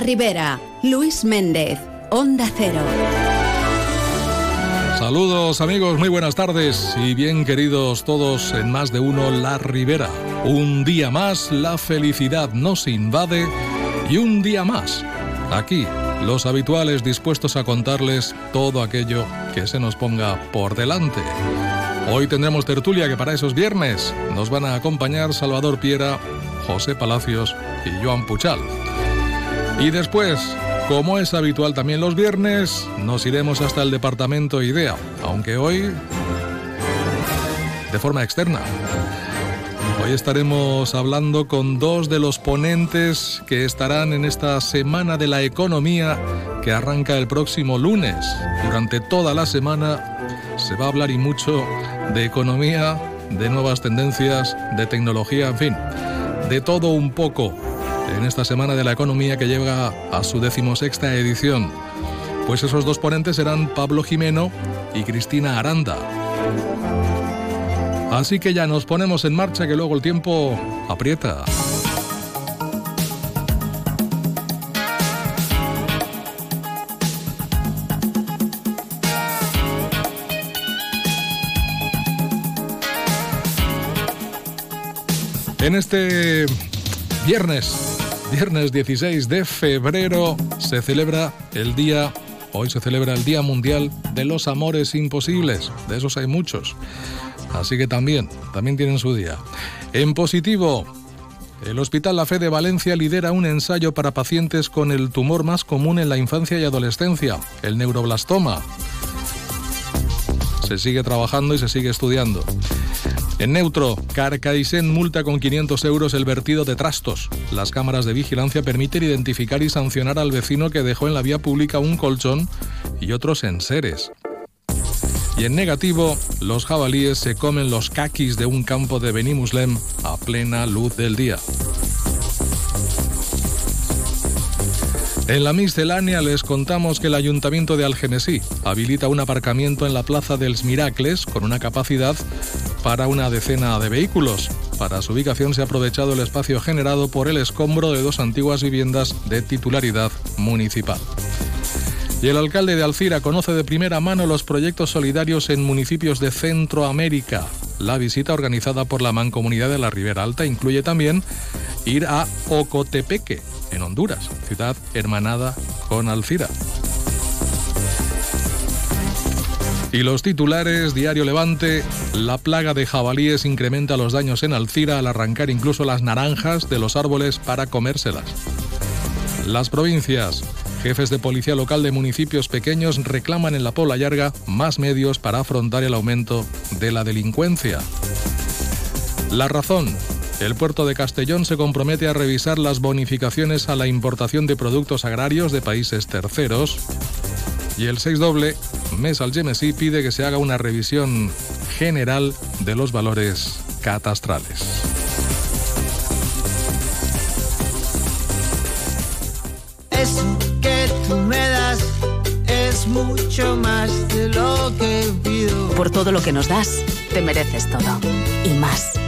La Luis Méndez, Onda Cero. Saludos amigos, muy buenas tardes y bien queridos todos en más de uno La Ribera. Un día más la felicidad nos invade y un día más aquí los habituales dispuestos a contarles todo aquello que se nos ponga por delante. Hoy tendremos tertulia que para esos viernes nos van a acompañar Salvador Piera, José Palacios y Joan Puchal. Y después, como es habitual también los viernes, nos iremos hasta el departamento IDEA, aunque hoy de forma externa. Hoy estaremos hablando con dos de los ponentes que estarán en esta Semana de la Economía que arranca el próximo lunes. Durante toda la semana se va a hablar y mucho de economía, de nuevas tendencias, de tecnología, en fin, de todo un poco en esta Semana de la Economía que llega a su decimosexta edición. Pues esos dos ponentes serán Pablo Jimeno y Cristina Aranda. Así que ya nos ponemos en marcha que luego el tiempo aprieta. En este viernes, viernes 16 de febrero, se celebra el día, hoy se celebra el Día Mundial de los Amores Imposibles. De esos hay muchos. Así que también, también tienen su día. En positivo, el Hospital La Fe de Valencia lidera un ensayo para pacientes con el tumor más común en la infancia y adolescencia, el neuroblastoma. Se sigue trabajando y se sigue estudiando. En neutro, Carcaisen multa con 500 euros el vertido de trastos. Las cámaras de vigilancia permiten identificar y sancionar al vecino que dejó en la vía pública un colchón y otros enseres. Y en negativo, los jabalíes se comen los caquis de un campo de Benimuslem a plena luz del día. En la miscelánea les contamos que el Ayuntamiento de Algemesí habilita un aparcamiento en la Plaza dels Miracles con una capacidad para una decena de vehículos. Para su ubicación se ha aprovechado el espacio generado por el escombro de dos antiguas viviendas de titularidad municipal. Y el alcalde de Alcira conoce de primera mano los proyectos solidarios en municipios de Centroamérica. La visita organizada por la Mancomunidad de la Ribera Alta incluye también ir a Ocotepeque, en Honduras, ciudad hermanada con Alcira. Y los titulares, Diario Levante, la plaga de jabalíes incrementa los daños en Alcira al arrancar incluso las naranjas de los árboles para comérselas. Las provincias, jefes de policía local de municipios pequeños reclaman en la Pola Larga más medios para afrontar el aumento de la delincuencia. La razón, el puerto de Castellón se compromete a revisar las bonificaciones a la importación de productos agrarios de países terceros. Y el 6 doble, Mes al Gemesí pide que se haga una revisión general de los valores catastrales. Eso que tú me das es mucho más de lo que pido. Por todo lo que nos das, te mereces todo. Y más.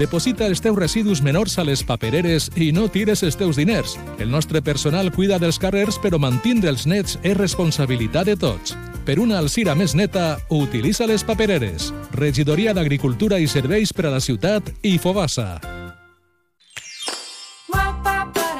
Deposita els teus residus menors a les papereres i no tires els teus diners. El nostre personal cuida dels carrers, però mantindre els nets és responsabilitat de tots. Per una Alcira més neta, utilitza les papereres. Regidoria d'Agricultura i Serveis per a la Ciutat i Fobassa.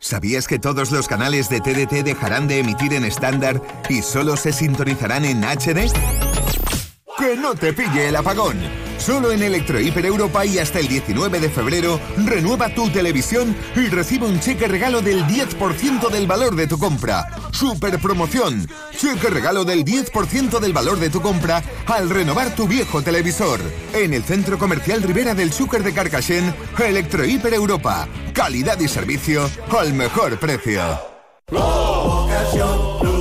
¿Sabías que todos los canales de TDT dejarán de emitir en estándar y solo se sintonizarán en HD? ¡Que no te pille el apagón! Solo en Electrohiper Europa y hasta el 19 de febrero, renueva tu televisión y recibe un cheque regalo del 10% del valor de tu compra. Super promoción. Cheque regalo del 10% del valor de tu compra al renovar tu viejo televisor. En el Centro Comercial Rivera del Zúcar de Carcassén, Electrohiper Europa. Calidad y servicio al mejor precio.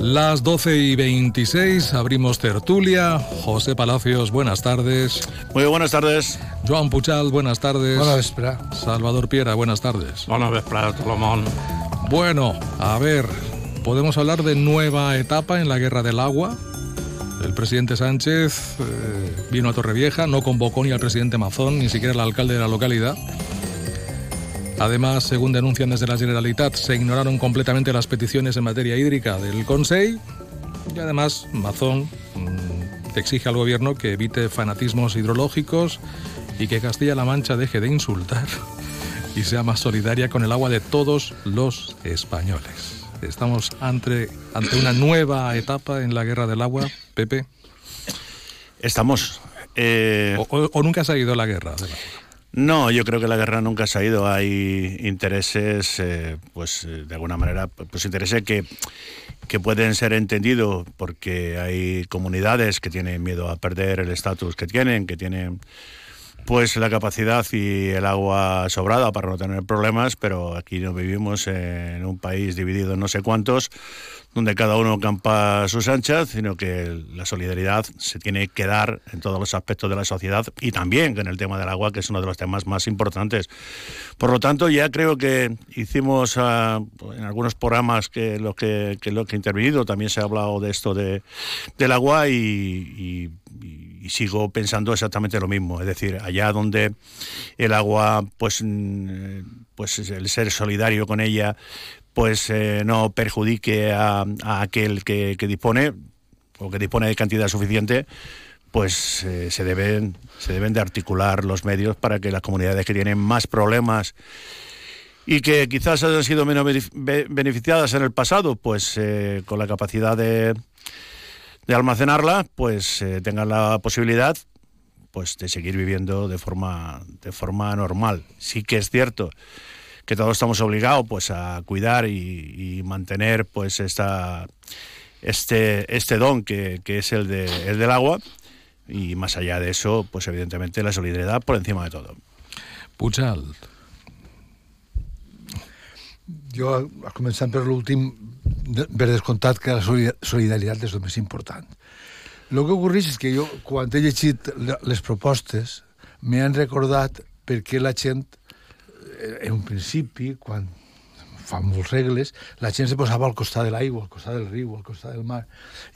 Las 12 y 26 abrimos tertulia. José Palacios, buenas tardes. Muy buenas tardes. Joan Puchal, buenas tardes. Buenas vespre. Salvador Piera, buenas tardes. Buenas vespre, Tolomón. Bueno, a ver, ¿podemos hablar de nueva etapa en la guerra del agua? El presidente Sánchez eh, vino a Torrevieja, no convocó ni al presidente Mazón, ni siquiera al alcalde de la localidad. Además, según denuncian desde la Generalitat, se ignoraron completamente las peticiones en materia hídrica del Consejo y además Mazón mm, exige al gobierno que evite fanatismos hidrológicos y que Castilla-La Mancha deje de insultar y sea más solidaria con el agua de todos los españoles. Estamos ante, ante una nueva etapa en la guerra del agua, Pepe. Estamos. Eh... O, o, o, nunca se ha ido la guerra del agua? No, yo creo que la guerra nunca se ha ido. Hay intereses, eh, pues de alguna manera, pues intereses que, que pueden ser entendidos porque hay comunidades que tienen miedo a perder el estatus que tienen, que tienen pues la capacidad y el agua sobrada para no tener problemas, pero aquí no vivimos en un país dividido en no sé cuántos, donde cada uno campa a sus anchas, sino que la solidaridad se tiene que dar en todos los aspectos de la sociedad y también en el tema del agua, que es uno de los temas más importantes. Por lo tanto, ya creo que hicimos uh, en algunos programas que lo que, lo que he intervenido, también se ha hablado de esto de, del agua y sigo pensando exactamente lo mismo, es decir, allá donde el agua, pues, pues el ser solidario con ella, pues eh, no perjudique a, a aquel que, que, dispone o que dispone de cantidad suficiente, pues eh, se deben se deben de articular los medios para que las comunidades que tienen más problemas y que quizás hayan sido menos beneficiadas en el pasado, pues eh, con la capacidad de de almacenarla, pues eh, tengan la posibilidad pues de seguir viviendo de forma de forma normal. Sí que es cierto que todos estamos obligados pues a cuidar y, y mantener pues esta este este don que, que es el de el del agua y más allá de eso, pues evidentemente la solidaridad por encima de todo. Puchal. Jo, començant per l'últim, per descomptat que la solidaritat és el més important. El que ocorreix és que jo, quan he llegit les propostes, m'he recordat perquè la gent, eh, en un principi, quan fa molts regles, la gent se posava al costat de l'aigua, al costat del riu, al costat del mar,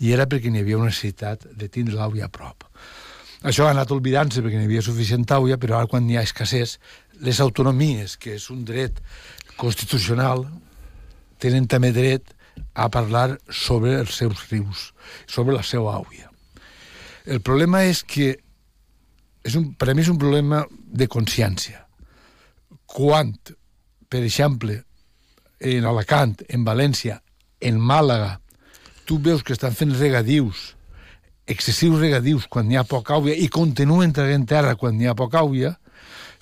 i era perquè n'hi havia una necessitat de tindre l'aigua a prop. Això ha anat oblidant-se perquè n'hi havia suficient aigua, però ara quan hi ha escassez, les autonomies, que és un dret constitucional tenen també dret a parlar sobre els seus rius, sobre la seva àuia. El problema és que és un, per a mi és un problema de consciència. Quan, per exemple, en Alacant, en València, en Màlaga, tu veus que estan fent regadius, excessius regadius quan hi ha poca àuia i continuen traient terra quan hi ha poca àuia,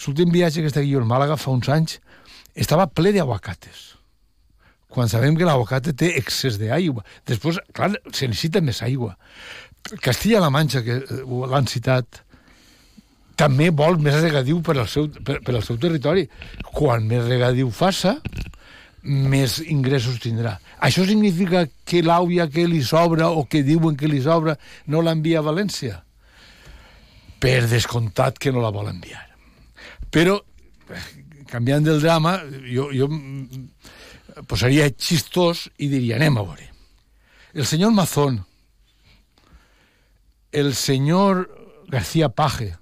l'últim viatge que està aquí a Màlaga fa uns anys estava ple d'aguacates quan sabem que l'aguacate té excés d'aigua. Després, clar, se necessita més aigua. Castilla-La Manxa, que l'han citat, també vol més regadiu per al, seu, per, per al seu territori. Quan més regadiu faça, més ingressos tindrà. Això significa que l'àuia que li sobra o que diuen que li sobra no l'envia a València? Per descomptat que no la vol enviar. Però canviant del drama, jo, jo mm, posaria xistós i diria, anem a veure. El senyor Mazón, el senyor García Paje,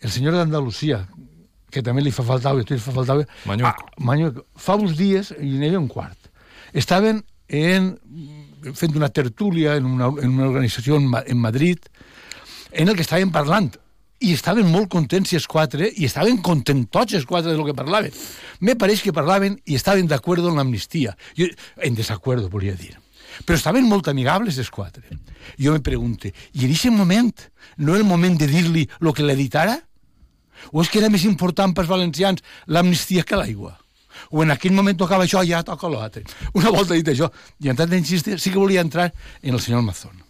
el senyor d'Andalusia, que també li fa faltar, i a tu li fa faltar... Mañueco. Ah, Mañueco. Fa uns dies, i n'hi havia un quart, estaven en, fent una tertúlia en una, en una organització en, en Madrid en el que estaven parlant i estaven molt contents els quatre i estaven contentots els quatre de lo que parlaven. Me pareix que parlaven i estaven d'acord amb l'amnistia. En desacuerdo, volia dir. Però estaven molt amigables els quatre. Jo me pregunte, i en aquest moment no era el moment de dir-li el que l'editara? O és que era més important pels valencians l'amnistia que l'aigua? O en aquell moment tocava això, ja toca l'altre. Una volta dit això, i en tant d'insistir, sí que volia entrar en el senyor Mazón.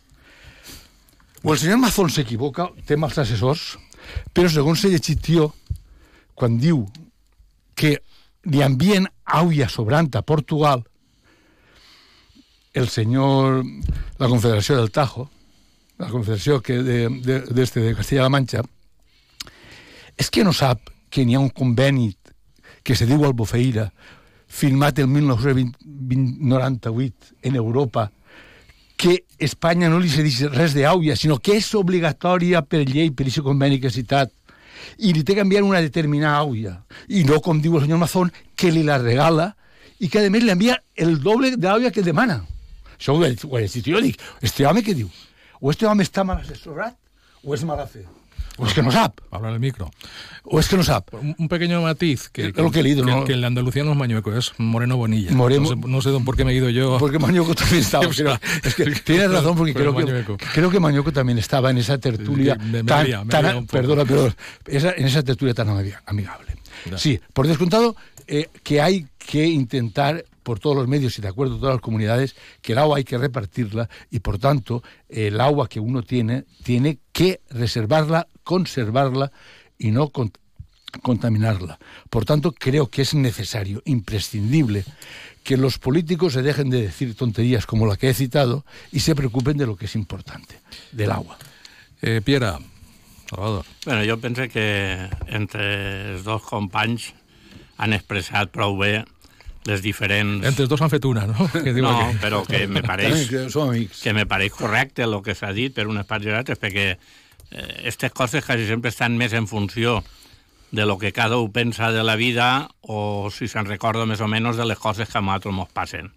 O el senyor Mazón s'equivoca, té mals assessors, però segons he llegit jo, quan diu que li envien auia sobrant a Portugal, el senyor, la Confederació del Tajo, la Confederació que de, de, de, de Castilla-La Manxa, és que no sap que n'hi ha un conveni que se diu Albufeira, firmat el 1998 en Europa, que Espanya no li cedeix res d'àuia, sinó que és obligatòria per llei, per aquest conveni que he citat, i li té que enviar una determinada àuia, i no, com diu el senyor Mazón, que li la regala i que, a més, li envia el doble de l'àuia que demana. Això ho he dit jo, dic, este home què diu? O este home està mal assessorat o és mala fe? O és que no sap. Habla el micro. O es que no sap. Un, pequeño matiz que, Es lo que he leído, que, ¿no? que el de Andalucía no es Mañueco, es Moreno Bonilla. Moreno- No sé, no sé don por qué me he ido yo. Porque Mañueco también estaba. O sea, es que tienes razón, porque creo que, Mañueco. creo que Mañueco también estaba en esa tertulia Me- me tan, me perdona, pero esa- en esa tertulia tan ami- amigable. Ya. Sí, por descontado eh, que hay que intentar por todos los medios y de acuerdo a todas las comunidades que el agua hay que repartirla y por tanto el agua que uno tiene tiene que reservarla, conservarla y no con- contaminarla. Por tanto, creo que es necesario, imprescindible, que los políticos se dejen de decir tonterías como la que he citado y se preocupen de lo que es importante, del agua. Eh, Piera, Salvador. Bueno, jo penso que entre els dos companys han expressat prou bé les diferents... Entre dos han fet una, no? Que diu no, aquí. però que me pareix, Que som amics. que me pareix correcte el que s'ha dit per unes parts i altres, perquè aquestes coses quasi sempre estan més en funció de lo que cada un pensa de la vida o si se'n recorda més o menys de les coses que a nosaltres ens passen.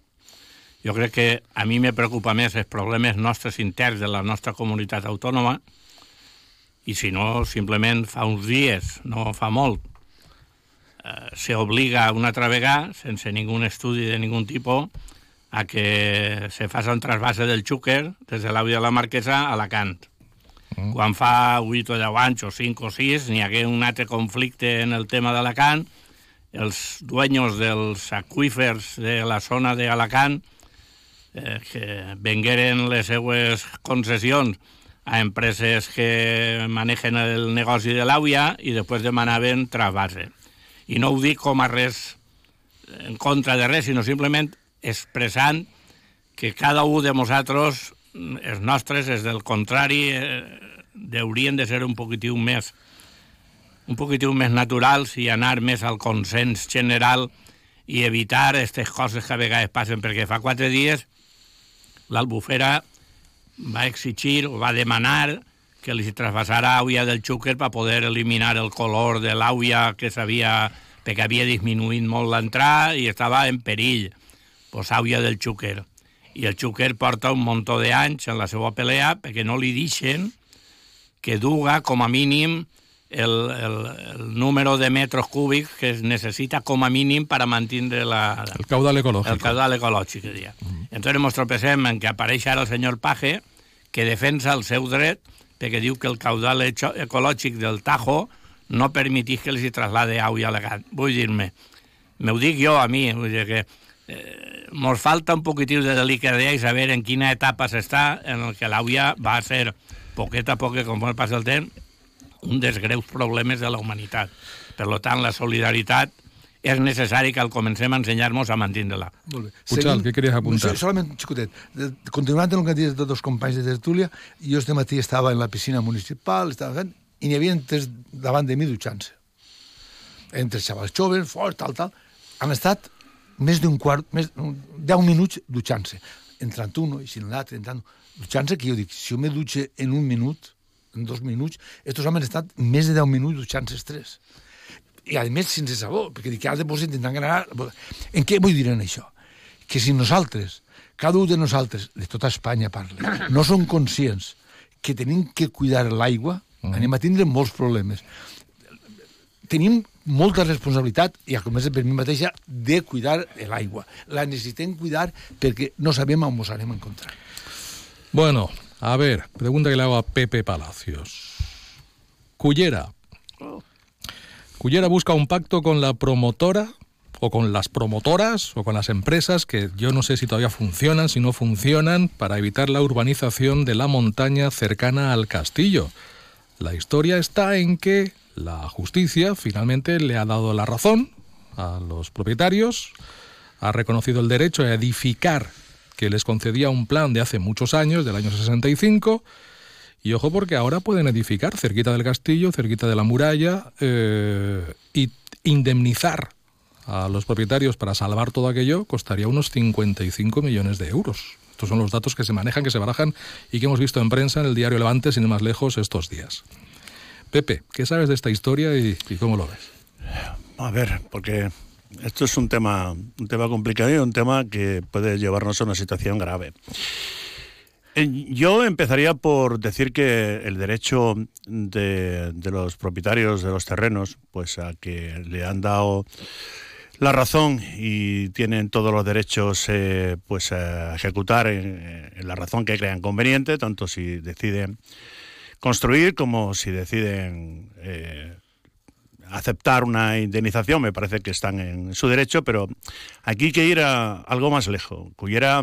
Jo crec que a mi me preocupa més els problemes nostres interns de la nostra comunitat autònoma i si no, simplement fa uns dies, no fa molt, eh, se obliga una altra vegada, sense ningú estudi de ningun tipus, a que se faci un trasbase del xúquer des de l'àvia de la Marquesa a Alacant. Mm. Quan fa 8 o 10 anys, o 5 o 6, n'hi hagué un altre conflicte en el tema d'Alacant, els dueños dels aqüífers de la zona d'Alacant eh, que vengueren les seues concessions a empreses que manegen el negoci de l'àvia i després demanaven trasbase. I no ho dic com a res en contra de res, sinó simplement expressant que cada un de nosaltres, els nostres, és del contrari, eh, haurien de ser un poquitiu més un poquitiu més naturals i anar més al consens general i evitar aquestes coses que a vegades passen, perquè fa quatre dies l'Albufera va exigir o va demanar que li traspassara àuia del xúquer per poder eliminar el color de l'àuia que s'havia perquè havia disminuït molt l'entrada i estava en perill, pues, àuia del xúquer. I el xúquer porta un muntó d'anys en la seva pelea perquè no li deixen que duga com a mínim el, el, el número de metres cúbics que es necessita com a mínim per a mantenir la, El caudal ecológico. el caudal ecològic, que dia. Entonces ens tropecem en que apareix ara el senyor Paje, que defensa el seu dret, perquè diu que el caudal ecològic del Tajo no permetís que li traslade aigua elegant. Vull dir-me, me ho dic jo a mi, vull dir que eh, falta un poquitiu de delicadesa i saber en quina etapa s'està en el que l'aigua va ser, poquet a poc, com passa el temps, un dels greus problemes de la humanitat. Per tant, la solidaritat és necessari que el comencem a ensenyar-nos a mantenir-la. Molt bé. Puigdal, què querías apuntar? So- Solament un xicotet. De- Continuant amb el que han dit tots els companys de tertúlia, jo este matí estava en la piscina municipal, estava fent, i n'hi havia tres davant de mi dutxant-se. entre xavals joves, forts, tal, tal, han estat més d'un quart, més, 10 minuts dutxant-se. Entrant un, i sin l'altre, entrant dutxant-se, que jo dic, si jo me dutxe en un minut, en dos minuts, estos homes han estat més de 10 minuts dutxant-se els tres. I a més sense sabó, perquè dic, has de posar intentant ganar... En què vull dir en això? Que si nosaltres, cada un de nosaltres, de tota Espanya parla, no som conscients que tenim que cuidar l'aigua, mm. anem a tindre molts problemes. Tenim molta responsabilitat, i a començar per mi mateixa, de cuidar l'aigua. La necessitem cuidar perquè no sabem on ens anem a encontrar. Bueno, a ver, pregunta que le hago a Pepe Palacios. Cullera. Cullera busca un pacto con la promotora o con las promotoras o con las empresas que yo no sé si todavía funcionan, si no funcionan, para evitar la urbanización de la montaña cercana al castillo. La historia está en que la justicia finalmente le ha dado la razón a los propietarios, ha reconocido el derecho a edificar que les concedía un plan de hace muchos años, del año 65, y ojo porque ahora pueden edificar cerquita del castillo, cerquita de la muralla, eh, y indemnizar a los propietarios para salvar todo aquello costaría unos 55 millones de euros. Estos son los datos que se manejan, que se barajan y que hemos visto en prensa en el diario Levante, sin ir más lejos, estos días. Pepe, ¿qué sabes de esta historia y, cómo lo ves? A ver, porque esto es un tema, un tema complicado y un tema que puede llevarnos a una situación grave. Eh, yo empezaría por decir que el derecho de, de, los propietarios de los terrenos, pues a que le han dado la razón y tienen todos los derechos eh, pues a ejecutar en, la razón que crean conveniente, tanto si deciden construir como si deciden eh, aceptar una indemnización, me parece que están en su derecho, pero aquí hay que ir a algo más lejos. Cuyera,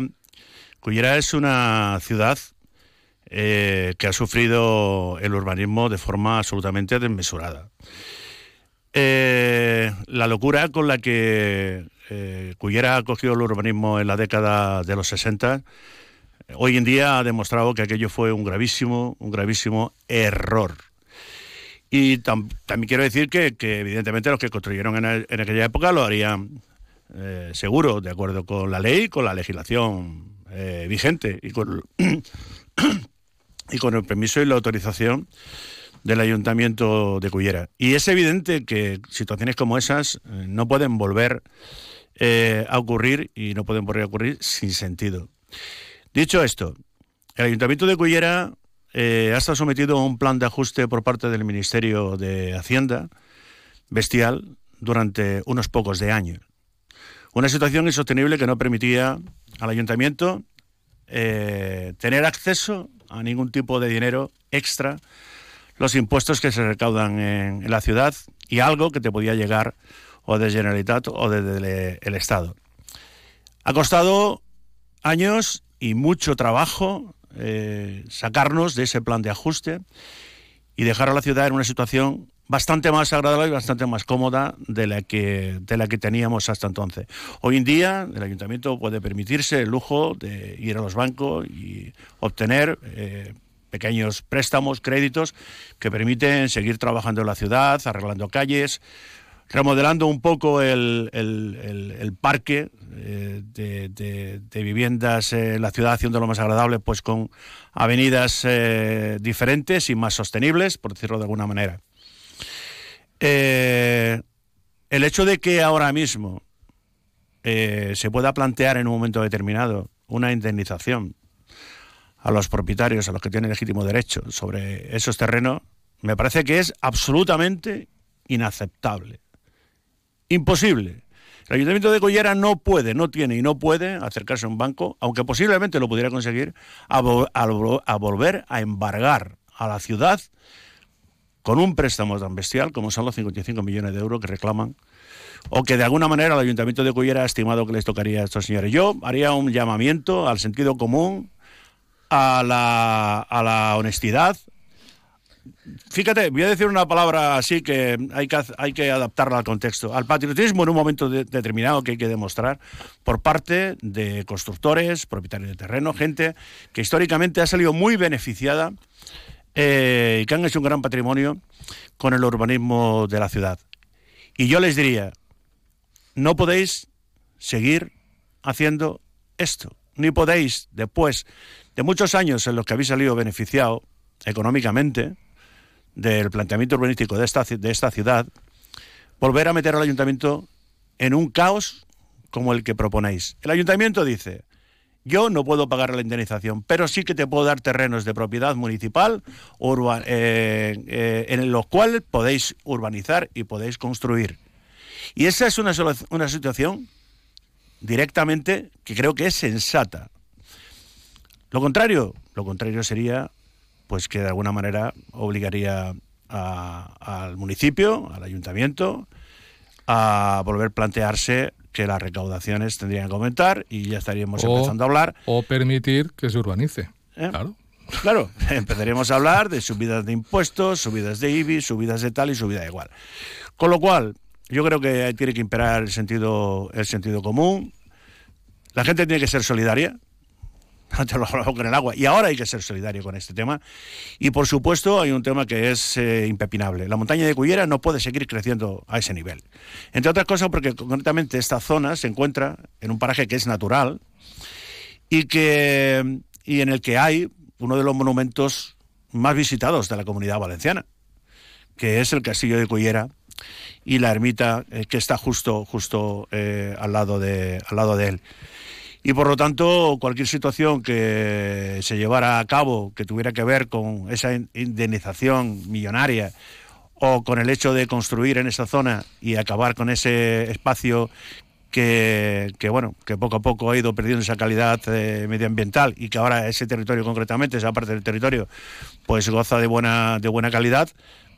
Cuyera es una ciudad eh, que ha sufrido el urbanismo de forma absolutamente desmesurada. Eh, la locura con la que eh, Cuyera ha cogido el urbanismo en la década de los 60, hoy en día ha demostrado que aquello fue un gravísimo, un gravísimo error. Y tam también quiero decir que, que, evidentemente los que construyeron en, el, en aquella época lo harían eh, seguro, de acuerdo con la ley, con la legislación eh, vigente y con, y con el permiso y la autorización del Ayuntamiento de Cullera. Y es evidente que situaciones como esas eh, no pueden volver eh, a ocurrir y no pueden volver a ocurrir sin sentido. Dicho esto, el Ayuntamiento de Cullera ha estado sometido a un plan de ajuste por parte del Ministerio de Hacienda bestial durante unos pocos de años. Una situación insostenible que no permitía al ayuntamiento eh, tener acceso a ningún tipo de dinero extra los impuestos que se recaudan en, la ciudad y algo que te podía llegar o de Generalitat o desde el Estado. Ha costado años y mucho trabajo eh, sacarnos de ese plan de ajuste y dejar a la ciudad en una situación bastante más agradable y bastante más cómoda de la que de la que teníamos hasta entonces. Hoy en día el ayuntamiento puede permitirse el lujo de ir a los bancos y obtener eh, pequeños préstamos, créditos que permiten seguir trabajando en la ciudad, arreglando calles, remodelando un poco el, el, parque eh, de, viviendas en la ciudad, haciéndolo más agradable, pues con avenidas eh, diferentes y más sostenibles, por decirlo de alguna manera. Eh, el hecho de que ahora mismo eh, se pueda plantear en un momento determinado una indemnización a los propietarios, a los que tienen legítimo derecho sobre esos terrenos, me parece que es absolutamente inaceptable. Imposible. El Ayuntamiento de Collera no puede, no tiene y no puede acercarse a un banco, aunque posiblemente lo pudiera conseguir, a, a volver a embargar a la ciudad con un préstamo tan bestial como son los 55 millones de euros que reclaman o que de alguna manera el Ayuntamiento de Cullera ha estimado que les tocaría a estos señores. Yo haría un llamamiento al sentido común, a la, a la honestidad. Fíjate, voy a decir una palabra así que hay que, hay que adaptarla al contexto. Al patriotismo en un momento de, determinado que hay que demostrar por parte de constructores, propietarios de terreno, gente que históricamente ha salido muy beneficiada eh, que han hecho un gran patrimonio con el urbanismo de la ciudad. Y yo les diría, no podéis seguir haciendo esto, ni podéis, después de muchos años en los que habéis salido beneficiado económicamente del planteamiento urbanístico de esta, de esta ciudad, volver a meter al ayuntamiento en un caos como el que proponéis. El ayuntamiento dice, yo no puedo pagar la indemnización, pero sí que te puedo dar terrenos de propiedad municipal eh, eh, en los cuales podéis urbanizar y podéis construir. Y esa es una, una situación directamente que creo que es sensata. Lo contrario, lo contrario sería pues que de alguna manera obligaría al municipio, al ayuntamiento, a volver a plantearse que las recaudaciones tendrían que aumentar y ya estaríamos empezando a hablar. O permitir que se urbanice. ¿Eh? Claro. Claro, empezaríamos a hablar de subidas de impuestos, subidas de IBI, subidas de tal y subida de igual. Con lo cual, yo creo que tiene que imperar el sentido, el sentido común. La gente tiene que ser solidaria, antes lo hablaba con el agua, y ahora hay que ser solidario con este tema. Y por supuesto hay un tema que es eh, impepinable. La montaña de Cuyera no puede seguir creciendo a ese nivel. Entre otras cosas porque concretamente esta zona se encuentra en un paraje que es natural y, que, y en el que hay uno de los monumentos más visitados de la comunidad valenciana, que es el Castillo de Cuyera y la ermita eh, que está justo, justo eh, al, lado de, al lado de él y por lo tanto cualquier situación que se llevara a cabo que tuviera que ver con esa indemnización millonaria o con el hecho de construir en esa zona y acabar con ese espacio que, bueno, que poco a poco ha ido perdiendo esa calidad eh, medioambiental y que ahora ese territorio concretamente, esa parte del territorio, pues goza de buena, de buena calidad,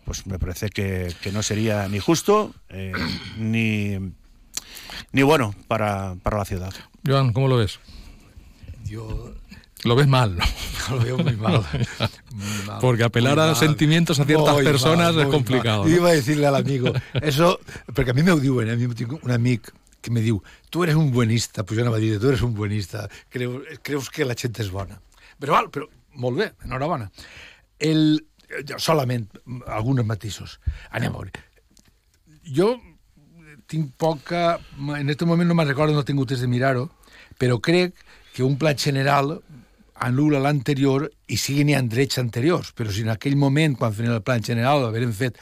pues me parece que, no sería ni justo eh, ni, ni bueno para, para la ciudad. Joan, ¿cómo lo ves? Yo lo ves mal. Lo veo muy mal. Porque apelar a sentimientos a ciertas personas es complicado. Iba a decirle al amigo, eso, porque a mí me diuen, a mí tengo un amigo que me diu, tú eres un buenista, pues yo no me diu, tú eres un buenista, creu, creus que la gent és bona. Però, val, però molt bé, enhorabona. El, solament alguns matisos. Anem a veure. Jo tinc poca... En aquest moment no me'n recordo, no he tingut temps de mirar-ho, però crec que un pla general anul·la l'anterior i sigui n'hi ha drets anteriors, però si en aquell moment, quan feien el pla general, haver fet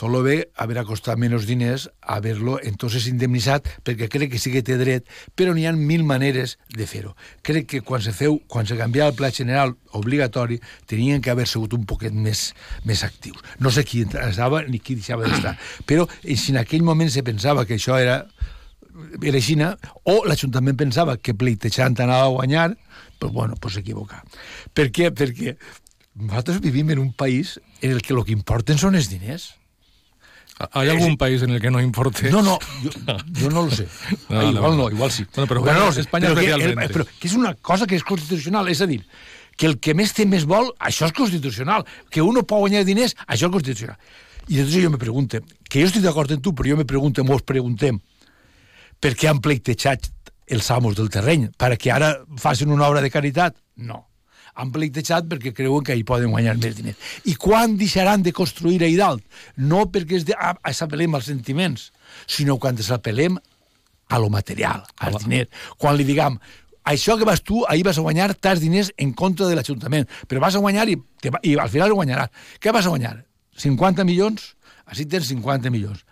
tot lo bé, haver costat menys diners, haver-lo entonces indemnitzat, perquè crec que sí que té dret, però n'hi ha mil maneres de fer-ho. Crec que quan se feu, quan se canviava el pla general obligatori, tenien que haver sigut un poquet més, més actius. No sé qui estava ni qui deixava d'estar, però si en aquell moment se pensava que això era era així, o l'Ajuntament pensava que pleitejant anava a guanyar, pues bueno, pues s'equivoca. Per què? Perquè nosaltres vivim en un país en el que el que importen són els diners. ¿Hay algún país en el que no importe? No, no, yo, yo no lo sé. No, igual no, igual sí. Bueno, pero bueno, no España però especialment. Que, però que és una cosa que és constitucional, és a dir, que el que més té més vol, això és constitucional. Que uno pot guanyar diners, això és constitucional. I llavors jo me pregunto, que jo estic d'acord amb tu, però jo me pregunto, mos preguntem, per què han pleitejat els amos del terreny? Perquè ara facin una obra de caritat? No han pleitejat perquè creuen que hi poden guanyar més diners. I quan deixaran de construir ahir dalt? No perquè es de, ah, s'apel·lem als sentiments, sinó quan s'apel·lem a lo material, als Hola. diners. Quan li diguem, això que vas tu, ahir vas a guanyar tants diners en contra de l'Ajuntament, però vas a guanyar i, te, i al final ho guanyaràs. Què vas a guanyar? 50 milions? Així tens 50 milions.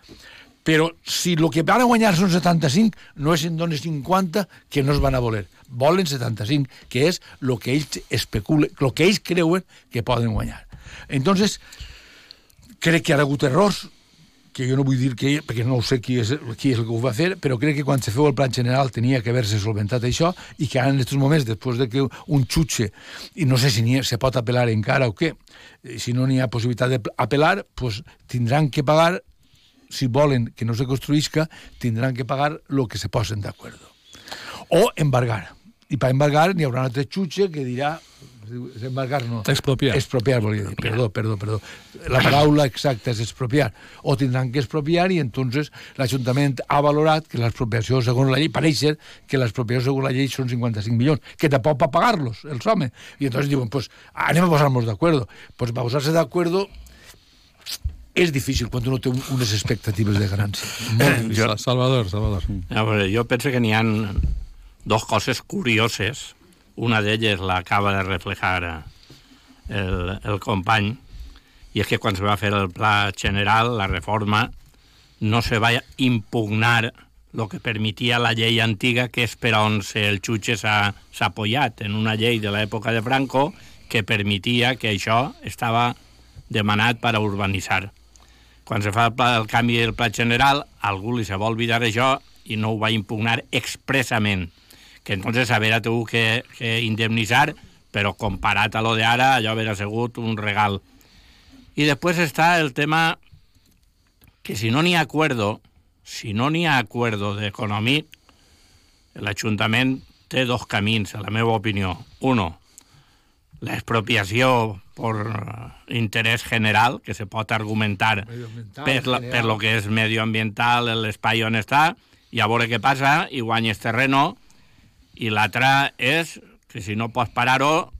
Però si el que van a guanyar són 75, no és en dones 50 que no es van a voler. Volen 75, que és el que ells especulen, el que ells creuen que poden guanyar. Entonces, crec que ha hagut errors, que jo no vull dir que, perquè no sé qui és, qui és el que ho va fer, però crec que quan se feu el plan general tenia que haver-se solventat això i que ara en aquests moments, després de que un xutxe, i no sé si ha, se pot apel·lar encara o què, si no n'hi ha possibilitat d'apel·lar, pues, tindran que pagar si volen que no se construïsca, tindran que pagar el que se posen d'acord. O embargar. I per embargar n'hi haurà un altre xutxe que dirà embargar no. Expropiar. Expropiar, volia dir. Perdó, perdó, perdó. La paraula exacta és expropiar. O tindran que expropiar i entonces l'Ajuntament ha valorat que l'expropiació segons la llei, pareix ser que l'expropiació segons la llei són 55 milions, que tampoc per pagar-los, els homes. I entonces diuen, pues anem a posar-nos d'acord. Pues para posar-se d'acord és difícil quan uno té un, unes expectatives de ganància. Molt jo... Salvador, Salvador. A veure, jo penso que n'hi ha dos coses curioses. Una d'elles l'acaba de reflejar el, el company, i és que quan se va fer el pla general, la reforma, no se va impugnar el que permetia la llei antiga, que és per on el jutge s'ha apoyat, en una llei de l'època de Franco que permetia que això estava demanat per a urbanitzar. Quan se fa el, pla, el canvi del pla general, algú li se va oblidar això i no ho va impugnar expressament, que entonces haver tu que, que indemnitzar, però comparat a lo de ara, allò hauria sigut un regal. I després està el tema que si no n'hi ha acuerdo, si no n'hi ha acuerdo d'economia, l'Ajuntament té dos camins, a la meva opinió. Uno, la expropiació por interés general, que se pot argumentar per, la, per lo que és medioambiental, l'espai on està, i a veure què passa, i guanyes terreno, i l'altra és que si no pots parar-ho,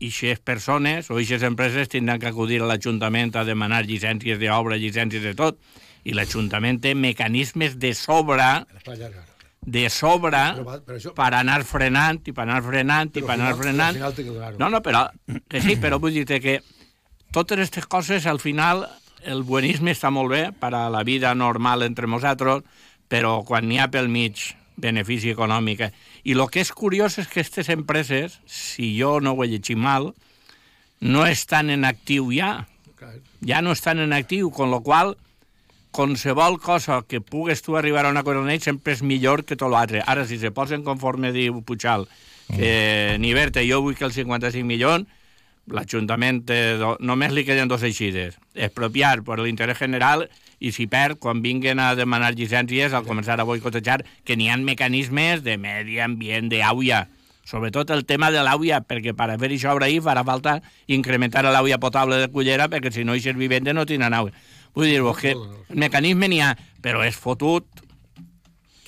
eixes persones o eixes empreses tindran que acudir a l'Ajuntament a demanar llicències d'obra, llicències de tot, i l'Ajuntament té mecanismes de sobre de sobre però, però això... per anar frenant i per anar frenant i per anar frenant. No, no, però que sí, però vull dir que totes aquestes coses al final el buenisme està molt bé per a la vida normal entre nosaltres, però quan n'hi ha pel mig benefici econòmic. I el que és curiós és que aquestes empreses, si jo no ho he llegit mal, no estan en actiu ja. Ja no estan en actiu, con lo qual qualsevol cosa que pugues tu arribar a una cosa amb ells sempre és millor que tot l'altre. Ara, si se posen conforme diu Puigal, que mm. ni Berta, jo vull que els 55 milions, l'Ajuntament només li queden dos eixides. Expropiar per l'interès general i si perd, quan vinguen a demanar llicències, al començar a boicotejar, que n'hi ha mecanismes de medi ambient, d'àuia, sobretot el tema de l'àuia, perquè per fer això ahir farà falta incrementar l'àuia potable de Cullera, perquè si no hi vivendes no tindran àuia. Vull dir-vos que el mecanisme n'hi ha, però és fotut,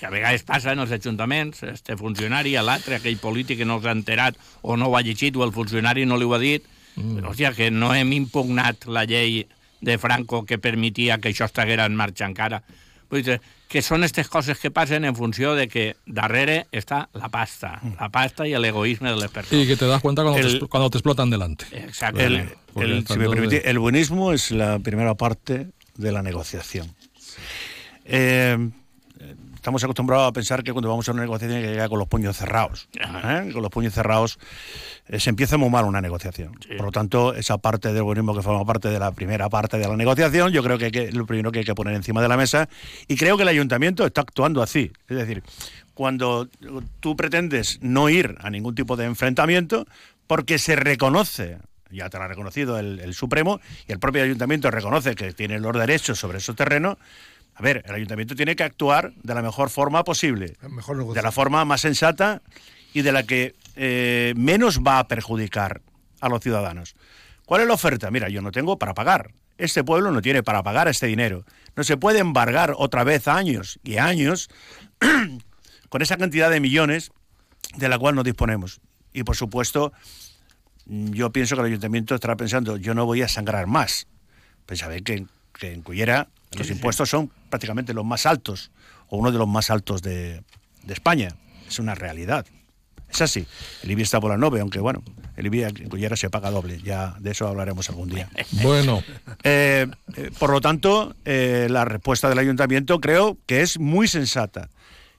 que a vegades passa en els ajuntaments, este funcionari, l'altre, aquell polític que no s'ha enterat o no ho ha llegit o el funcionari no li ho ha dit, mm. però, hòstia, que no hem impugnat la llei de Franco que permetia que això estiguera en marxa encara. Vull dir, que són aquestes coses que passen en funció de que darrere està la pasta, mm. la pasta y el egoísme de les persones. Y que te das cuenta cuando, el, te, cuando te explotan delante. Exacto. El, el, si me permitís, el buenismo es la primera parte de la negociación. Eh, estamos acostumbrados a pensar que cuando vamos a una negociación hay que llegar con los puños cerrados. ¿eh? Con los puños cerrados eh, se empieza muy mal una negociación. Sí. Por lo tanto, esa parte del buenismo que forma parte de la primera parte de la negociación, yo creo que, que lo primero que hay que poner encima de la mesa. Y creo que el ayuntamiento está actuando así. Es decir, cuando tú pretendes no ir a ningún tipo de enfrentamiento, porque se reconoce ya te lo ha reconocido el, el, Supremo, y el propio ayuntamiento reconoce que tiene los derechos sobre esos terrenos, a ver, el ayuntamiento tiene que actuar de la mejor forma posible, mejor de la forma más sensata y de la que eh, menos va a perjudicar a los ciudadanos. ¿Cuál es la oferta? Mira, yo no tengo para pagar. Este pueblo no tiene para pagar este dinero. No se puede embargar otra vez años y años con esa cantidad de millones de la cual no disponemos. Y por supuesto, yo pienso que el ayuntamiento estará pensando, yo no voy a sangrar más. Pensáis que, que en Cullera los impuestos son prácticamente los más altos, o uno de los más altos de, de España. Es una realidad. Es así. El IBI está por la nube, aunque bueno, el IBI en Cullera se paga doble. Ya de eso hablaremos algún día. Bueno. Eh, eh, por lo tanto, eh, la respuesta del ayuntamiento creo que es muy sensata.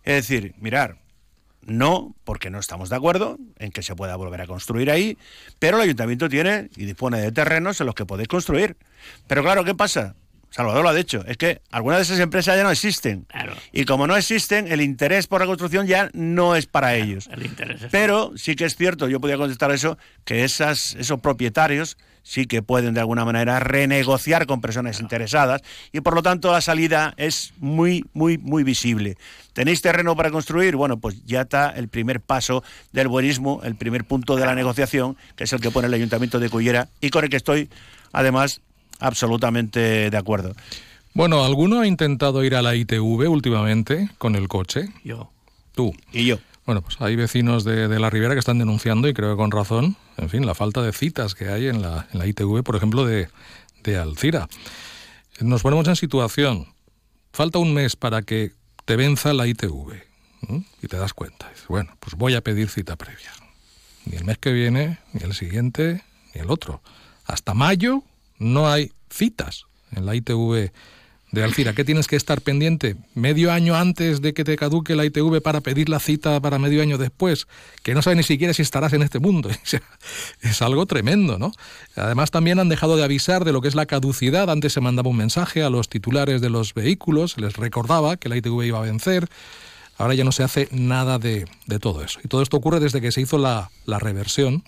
Es decir, mirar, no, porque no estamos de acuerdo en que se pueda volver a construir ahí, pero el ayuntamiento tiene y dispone de terrenos en los que podéis construir. Pero claro, ¿qué pasa? Salvador lo ha dicho, es que algunas de esas empresas ya no existen. Claro. Y como no existen, el interés por la construcción ya no es para claro, ellos. El Pero sí que es cierto, yo podría contestar eso, que esas, esos propietarios sí que pueden de alguna manera renegociar con personas interesadas y por lo tanto la salida es muy, muy, muy visible. ¿Tenéis terreno para construir? Bueno, pues ya está el primer paso del buenismo, el primer punto de la negociación, que es el que pone el Ayuntamiento de Cullera y con el que estoy, además, absolutamente de acuerdo. Bueno, ¿alguno ha intentado ir a la ITV últimamente con el coche? Yo. Tú. Y yo. Bueno, pues hay vecinos de, de, la Ribera que están denunciando, y creo que con razón, en fin, la falta de citas que hay en la, ITV, por ejemplo, de, de Alcira. nos ponemos en situación. Falta un mes para que te venza la ITV. Y te das cuenta. Dices, bueno, pues voy a pedir cita previa. Ni el mes que viene, ni el siguiente, ni el otro. Hasta mayo no hay citas en la ITV de Alcira. ¿Qué tienes que estar pendiente? Medio año antes de que te caduque la ITV para pedir la cita para medio año después, que no sabes ni siquiera si estarás en este mundo. es algo tremendo, ¿no? Además también han dejado de avisar de lo que es la caducidad. Antes se mandaba un mensaje a los titulares de los vehículos, les recordaba que la ITV iba a vencer. Ahora ya no se hace nada de, todo eso. Y todo esto ocurre desde que se hizo la, la reversión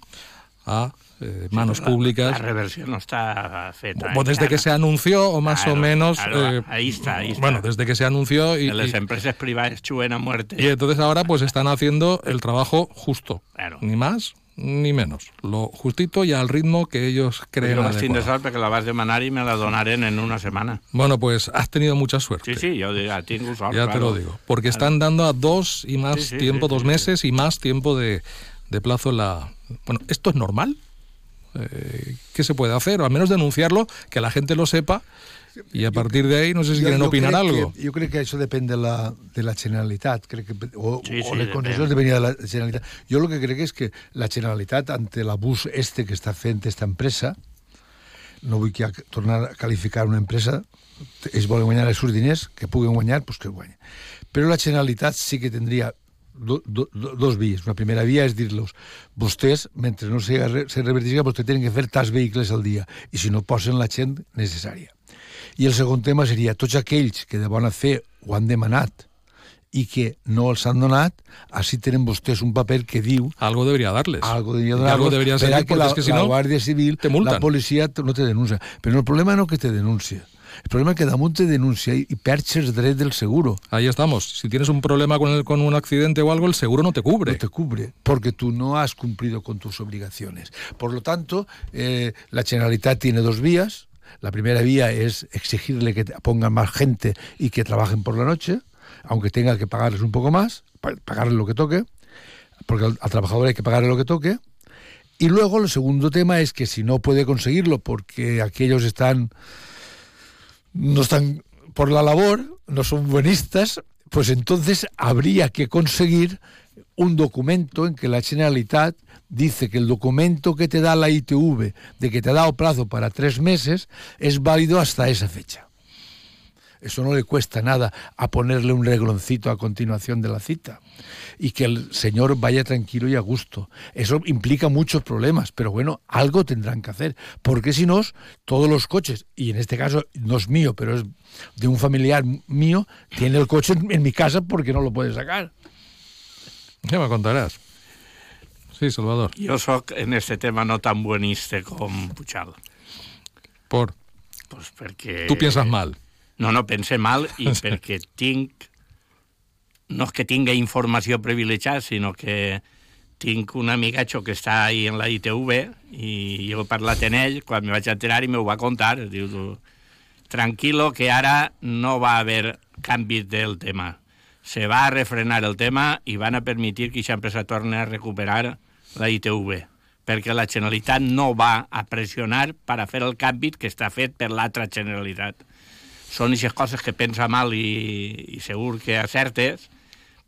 a eh, manos públicas. La reversión no está feta. Pues desde que se anunció, o más o menos. Eh, ahí, está, ahí está, Bueno, desde que se anunció. Y, las empresas privadas chuen a muerte. Y entonces ahora pues están haciendo el trabajo justo. Ni más ni menos. Lo justito y al ritmo que ellos creen. Pues yo de que la vas a demanar y me la donaren en una semana. Bueno, pues has tenido mucha suerte. Sí, sí, yo digo, tengo Ya te lo digo. Porque están dando a dos y más tiempo, dos meses y más tiempo de, de plazo la... Bueno, ¿esto es normal? Eh, ¿Qué se puede hacer? O al menos denunciarlo, que la gente lo sepa. Y a partir de ahí, no sé si quieren opinar algo. yo creo que eso depende de la, de la Generalitat, creo que, o, sí, sí, o les de la Generalitat. Yo lo que creo que es que la Generalitat, ante l'abús este que està fent esta empresa, no vull que tornar a calificar una empresa, ells volen guanyar els seus diners, que puguen guanyar, pues que guanyen. Però la Generalitat sí que tindria do, do, dos vies. Una primera via és dir-los, vostès, mentre no se, se revertisca, vostès tenen que fer tants vehicles al dia, i si no posen la gent necessària. I el segon tema seria tots aquells que de bona fe ho han demanat i que no els han donat, així tenen vostès un paper que diu... Algo debería darles. Algo debería darles. Algo debería ser, que la, que si la no, Guàrdia Civil, la policia no te denuncia. Però el problema no que te denuncia, El problema es que damunt te denuncia y perches el del seguro. Ahí estamos. Si tienes un problema con, el, con un accidente o algo, el seguro no te cubre. No te cubre, porque tú no has cumplido con tus obligaciones. Por lo tanto, eh, la Generalitat tiene dos vías. La primera vía es exigirle que pongan más gente y que trabajen por la noche, aunque tenga que pagarles un poco más, pagarles lo que toque, porque al, al trabajador hay que pagarle lo que toque. Y luego el segundo tema es que si no puede conseguirlo porque aquellos están no están por la labor, no son buenistas, pues entonces habría que conseguir un documento en que la Generalitat dice que el documento que te da la ITV de que te ha dado plazo para tres meses es válido hasta esa fecha. Eso no le cuesta nada a ponerle un regloncito a continuación de la cita. Y que el señor vaya tranquilo y a gusto. Eso implica muchos problemas, pero bueno, algo tendrán que hacer. Porque si no, todos los coches, y en este caso no es mío, pero es de un familiar mío, tiene el coche en, mi casa porque no lo puede sacar. ¿Qué me contarás? Sí, Salvador. Yo soy en este tema no tan buenista como Puchal. ¿Por? Pues porque... Tú piensas mal. No, no, pense mal i perquè tinc... No és que tinga informació privilegiada, sinó que tinc un amigatxo que està ahí en la ITV i jo he parlat amb ell quan me vaig enterar i m'ho va contar. Diu, tranquilo que ara no va haver canvis del tema. Se va a refrenar el tema i van a permetir que aquesta empresa torni a recuperar la ITV perquè la Generalitat no va a pressionar per a fer el canvi que està fet per l'altra Generalitat són aquestes coses que pensa mal i, i segur que acertes,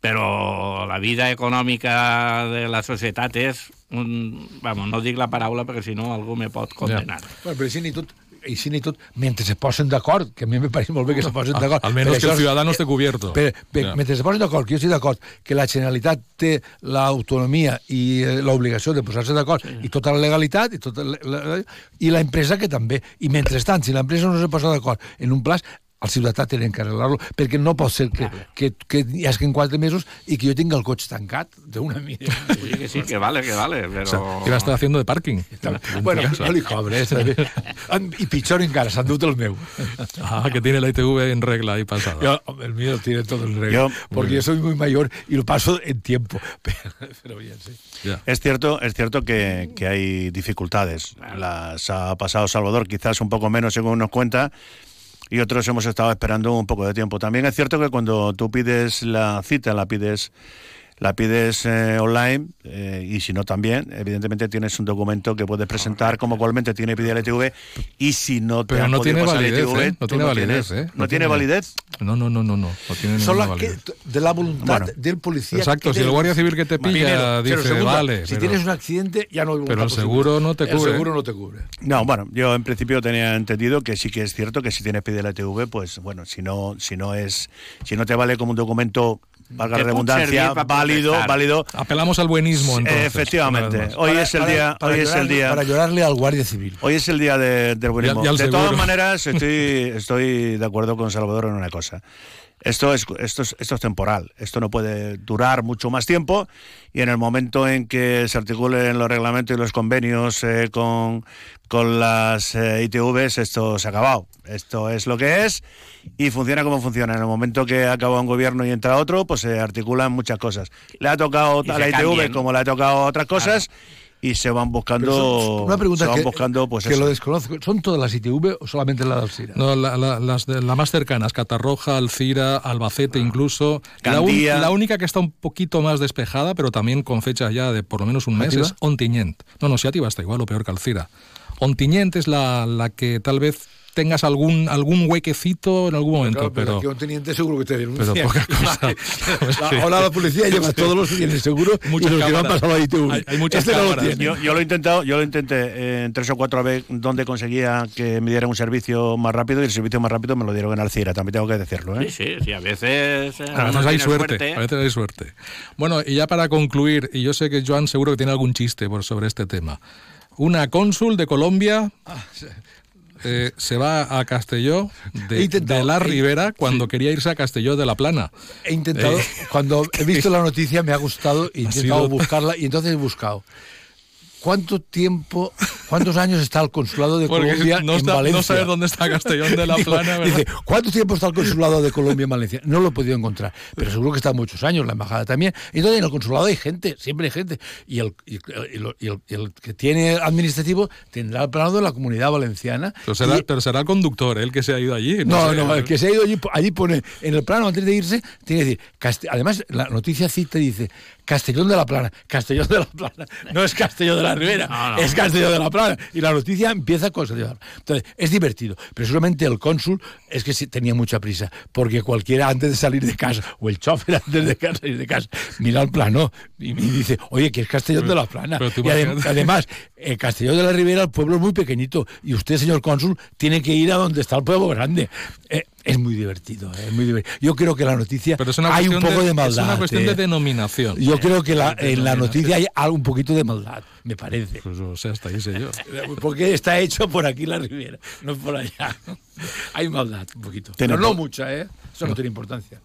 però la vida econòmica de la societat és un... Vamos, no dic la paraula perquè si no algú me pot condenar. Ja. Bueno, però si ni tot, i si ni tot, mentre se posen d'acord, que a mi me pareix molt bé que se posen d'acord. Almenys que el ciutadano esté cubierto. Però, però, ja. mentre se posen d'acord, que jo estic d'acord, que la Generalitat té l'autonomia i eh, l'obligació de posar-se d'acord, sí. i tota la legalitat, i, tota la, la, i la empresa que també. I mentrestant, si l'empresa no se posa d'acord en un plaç, el ciutadà tenen que arreglar-lo, perquè no pot ser que, que, que hi hagi quatre mesos i que jo tingui el cotxe tancat d'una mida. Sí, que sí, que vale, que vale, però... O sea, que va estar haciendo de parking. bueno, no li cobre, eh? I pitjor encara, s'han dut el meu. Ah, que tiene la ITV en regla ahí pasada. Yo, el mío tiene todo en regla, yo, porque yo soy muy mayor y lo paso en tiempo. Pero bien, sí. Yeah. Es cierto, es cierto que, que hay dificultades. Las ha pasado Salvador, quizás un poco menos según nos cuenta, y otros hemos estado esperando un poco de tiempo. También es cierto que cuando tú pides la cita, la pides la pides eh, online eh, y si no también, evidentemente tienes un documento que puedes presentar como cualmente tiene pide LTV y si no te Pero han no podido tiene validez, LTV, ¿eh? No tiene validez, tienes- ¿eh? ¿No, tiene validez? No, no, no, no, no. no tiene Son las que, de la voluntad Bueno. del policía. Exacto, si el guardia civil que te pilla Primero, dice, pero segundo, vale, Si pero- tienes un accidente, ya no hay Pero el posible. seguro no te El cubre. seguro no te cubre. No, bueno, yo en principio tenía entendido que sí que es cierto que si tienes pide LTV, pues bueno, si no, si no es, si no te vale como un documento, valga la redundancia, válido, protestar. válido. Apelamos al buenismo, entonces. Efectivamente. Hoy Para- es el para- día, para hoy es el llorarle- día. Para llorarle al guardia civil. Hoy es el día de- del buenismo. De todas maneras, estoy, estoy de acuerdo con Salvador en una cosa. Esto es, esto, es, esto es temporal, esto no puede durar mucho más tiempo y en el momento en que se articulen los reglamentos y los convenios eh, con, con las eh, ITVs, esto se ha acabado. Esto es lo que es y funciona como funciona. En el momento que acaba un gobierno y entra otro, pues se articulan muchas cosas. Le ha tocado a la ITV cambian. como le ha tocado a otras cosas y se van buscando, son- una pregunta se van que, buscando pues que eso. lo desconozco. ¿Son todas las ITV o solamente la de Alcira? No, la, la- las de, la más cercanas, Catarroja, Alcira, Albacete incluso. La, un- Gandía. la única que está un poquito más despejada, pero también con fecha ya de por lo menos un mes, es Ontinyent. No, no, Siativa está igual o peor que Alcira. Ontinyent es la, la que tal vez tengas algún, algún huequecito en algún momento, Claro, pero, pero... aquí un teniente seguro que te denuncia. pero poca cosa. La- Ahora la policía lleva todos los que tiene seguro Muchas y los que no han pasado a ITV. Hay- hay muchas Este no. Yo, yo lo he intentado, yo lo intenté eh, en tres o cuatro veces donde conseguía que me dieran un servicio más rápido y el servicio más rápido me lo dieron en Alcira, también tengo que decirlo. ¿eh? Sí, sí, sí, a veces... eh, A veces hay suerte, a veces hay suerte. Bueno, y ya para concluir, y yo sé que Joan seguro que tiene algún chiste por sobre este tema. Una cónsul de Colombia eh, se va a Castelló de, intentado, de la Ribera cuando quería irse a Castelló de la Plana. He intentado, Eh. cuando he visto la noticia me ha gustado y he intentado sido- buscarla y entonces he buscado. ¿Cuánto tiempo, cuántos años está el consulado de Porque Colombia no, en Valencia? no sabes dónde está Castellón de la Digo, Plana, ¿verdad? Dice, ¿cuánto tiempo está el consulado de Colombia en Valencia? No lo he podido encontrar, pero seguro que está muchos años, la embajada también. Entonces en el consulado hay gente, siempre hay gente. Y el, y, y lo- y el- y el que tiene administrativo tendrá el plano de la comunidad valenciana. Pero será, Y- pero será el conductor, ¿eh? el que se ha ido allí. no, sé. no, el que se ha ido allí, allí pone en el plano antes de irse, tiene que decir, Cast- además la noticia cita dice Castellón de la Plana, Castellón de la Plana, no es Castellón de la Ribera, No, no. es Castellón de la Plana. Y la noticia empieza con Castellón de la Plana. Entonces, es divertido, pero seguramente el cónsul es que tenía mucha prisa, porque cualquiera antes de salir de casa, o el chofer antes de salir de casa, mira el plano y me dice, oye, que es Castellón de la Plana. Y adem- además, el Castellón de la Ribera, el pueblo es muy pequeñito, y usted, señor cónsul, tiene que ir a donde está el pueblo grande. Eh, es muy divertido, eh, es muy divertido. Yo creo que la noticia Pero es una hay un poco de, maldad. Es una cuestión eh. de denominación. Yo creo que la- De en la noticia hay algo, un poquito de maldad, me parece. Pues, o sea, hasta ahí sé yo. Porque está hecho por aquí la Ribera, no por allá. Hay maldad, un poquito. Pero no mucha, ¿eh? Eso no tiene importancia.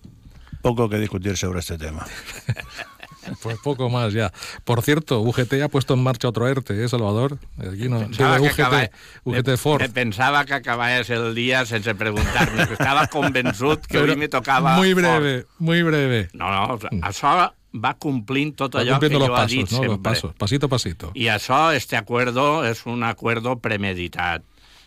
Poco que discutir sobre este tema. Pues poco más ya. Por cierto, UGT ha puesto en marcha otro ERTE, ¿eh, Salvador? Aquí no. De que UGT, acaba- UGT me- Ford. Me pensava que acabaves el dia sense preguntar-me, que estava convençut que Pero avui me tocava... Muy breve, muy breve. No, no, això va complint tot Va allò que cumpliendo jo he pasos, dit ¿no? Los pasos, pasito a pasito. I això, este acuerdo, és un acuerdo premeditat,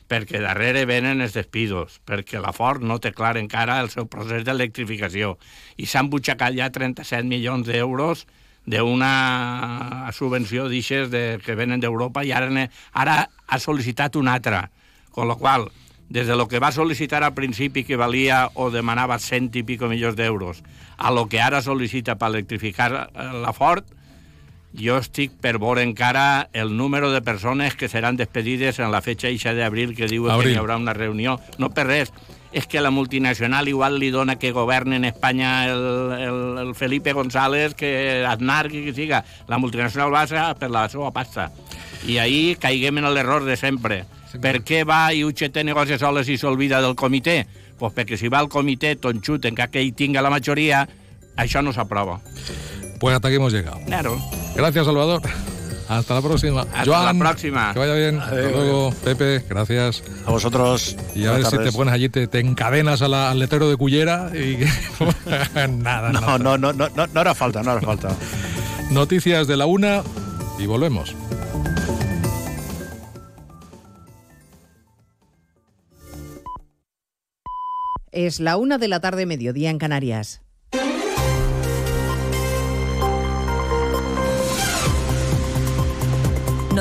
perquè darrere venen els despidos, perquè la Ford no té clar encara el seu procés d'electrificació, i s'han butxacat ja 37 milions d'euros d'una subvenció d'ixes de, que venen d'Europa i ara, ara ha sol·licitat una altra, con lo qual, des de lo que va sol·licitar al principi que valia o demanava cent i pico milions d'euros a lo que ara sol·licita per electrificar eh, la Ford, jo estic per veure encara el número de persones que seran despedides en la fecha eixa d'abril que diu que hi haurà una reunió. No per res, és que la multinacional igual li dona que governi en Espanya el, el, el Felipe González que Aznar, que, que siga. La multinacional basa per la seva pasta. I ahí caiguem en l'error de sempre. Per què va i UGT negocia soles i s'olvida del comitè? Pues perquè si va al comitè tonxut en que ell tinga la majoria, això no s'aprova. Pues hasta aquí hemos llegado. Claro. Gracias, Salvador. Hasta la próxima. Hasta la próxima. Que vaya bien. Hasta luego, Pepe. Gracias. A vosotros. Y a ver si te pones allí, te, te encadenas a la- al letrero de Cullera y nada, No, nada. no, no, no, no, no hará falta, no hará falta. Noticias de la una y volvemos. Es la una de la tarde, mediodía en Canarias.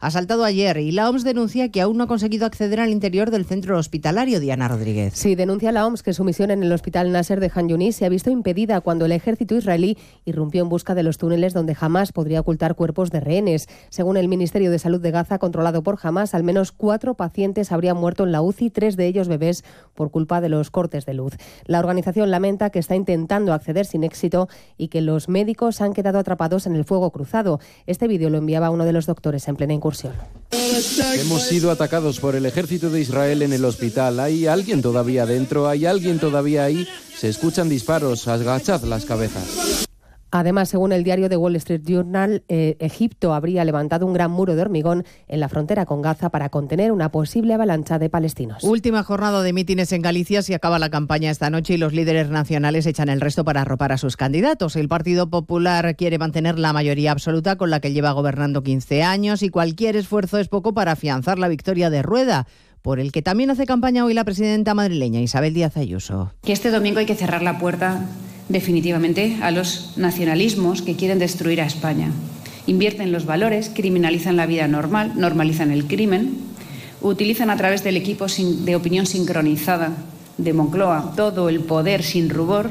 asaltado ayer, y la OMS denuncia que aún no ha conseguido acceder al interior del centro hospitalario, Diana Rodríguez. Sí, denuncia la OMS que su misión en el hospital Nasser de Han Yunis se ha visto impedida cuando el ejército israelí irrumpió en busca de los túneles donde jamás podría ocultar cuerpos de rehenes. Según el Ministerio de Salud de Gaza, controlado por Hamas, al menos cuatro pacientes habrían muerto en la UCI, tres de ellos bebés, por culpa de los cortes de luz. La organización lamenta que está intentando acceder sin éxito y que los médicos han quedado atrapados en el fuego cruzado. Este vídeo lo enviaba uno de los doctores en plena Hemos sido atacados por el ejército de Israel en el hospital. ¿Hay alguien todavía dentro? ¿Hay alguien todavía ahí? Se escuchan disparos. Agachad las cabezas. Además, según el diario The Wall Street Journal, eh, Egipto habría levantado un gran muro de hormigón en la frontera con Gaza para contener una posible avalancha de palestinos. Última jornada de mítines en Galicia. Si acaba la campaña esta noche y los líderes nacionales echan el resto para arropar a sus candidatos. El Partido Popular quiere mantener la mayoría absoluta con la que lleva gobernando 15 años y cualquier esfuerzo es poco para afianzar la victoria de Rueda por el que también hace campaña hoy la presidenta madrileña Isabel Díaz Ayuso. Que este domingo hay que cerrar la puerta definitivamente a los nacionalismos que quieren destruir a España. Invierten los valores, criminalizan la vida normal, normalizan el crimen, utilizan a través del equipo de opinión sincronizada de Moncloa todo el poder sin rubor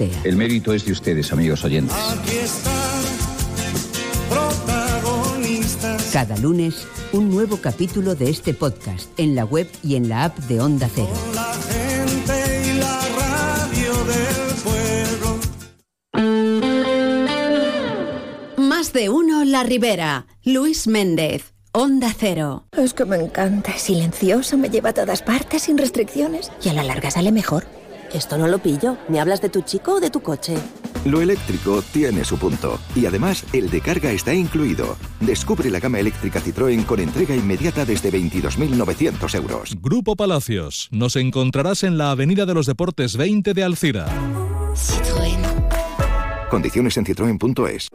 El mérito es de ustedes, amigos oyentes. Cada lunes, un nuevo capítulo de este podcast en la web y en la app de Onda Cero. Más de uno La Ribera. Luis Méndez. Onda Cero. Es que me encanta. Silencioso, me lleva a todas partes sin restricciones y a la larga sale mejor. Esto no lo pillo. ¿Me hablas de tu chico o de tu coche? Lo eléctrico tiene su punto. Y además, el de carga está incluido. Descubre la gama eléctrica Citroën con entrega inmediata desde 22.900 euros. Grupo Palacios. Nos encontrarás en la Avenida de los Deportes 20 de Alcira. Citroën. Condiciones en citroen.es.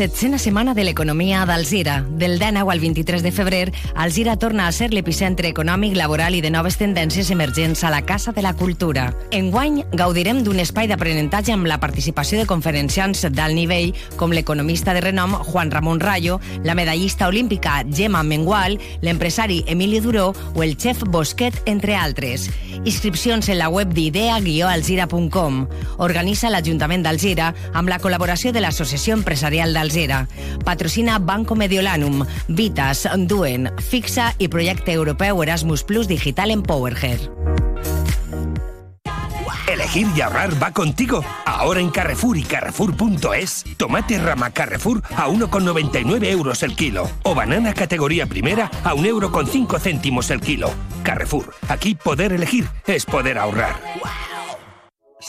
Setzena setmana de l'economia d'Alzira. Del 19 al 23 de febrer, Alzira torna a ser l'epicentre econòmic, laboral i de noves tendències emergents a la Casa de la Cultura. Enguany, gaudirem d'un espai d'aprenentatge amb la participació de conferenciants d'alt nivell com l'economista de renom Juan Ramon Rayo, la medallista olímpica Gemma Mengual, l'empresari Emili Duró o el xef Bosquet, entre altres. Inscripcions en la web d'idea-alzira.com. Organitza l'Ajuntament d'Alzira amb la col·laboració de l'Associació Empresarial d'Alzira. Patrocina Banco Mediolanum, Vitas, Duen, Fixa y Proyecto Europeo Erasmus Plus Digital Empowerher. Elegir y ahorrar va contigo. Ahora en Carrefour y Carrefour.es, tomate rama Carrefour a 1,99 euros el kilo. O banana categoría primera a 1 euro con 5 céntimos el kilo. Carrefour, aquí poder elegir es poder ahorrar.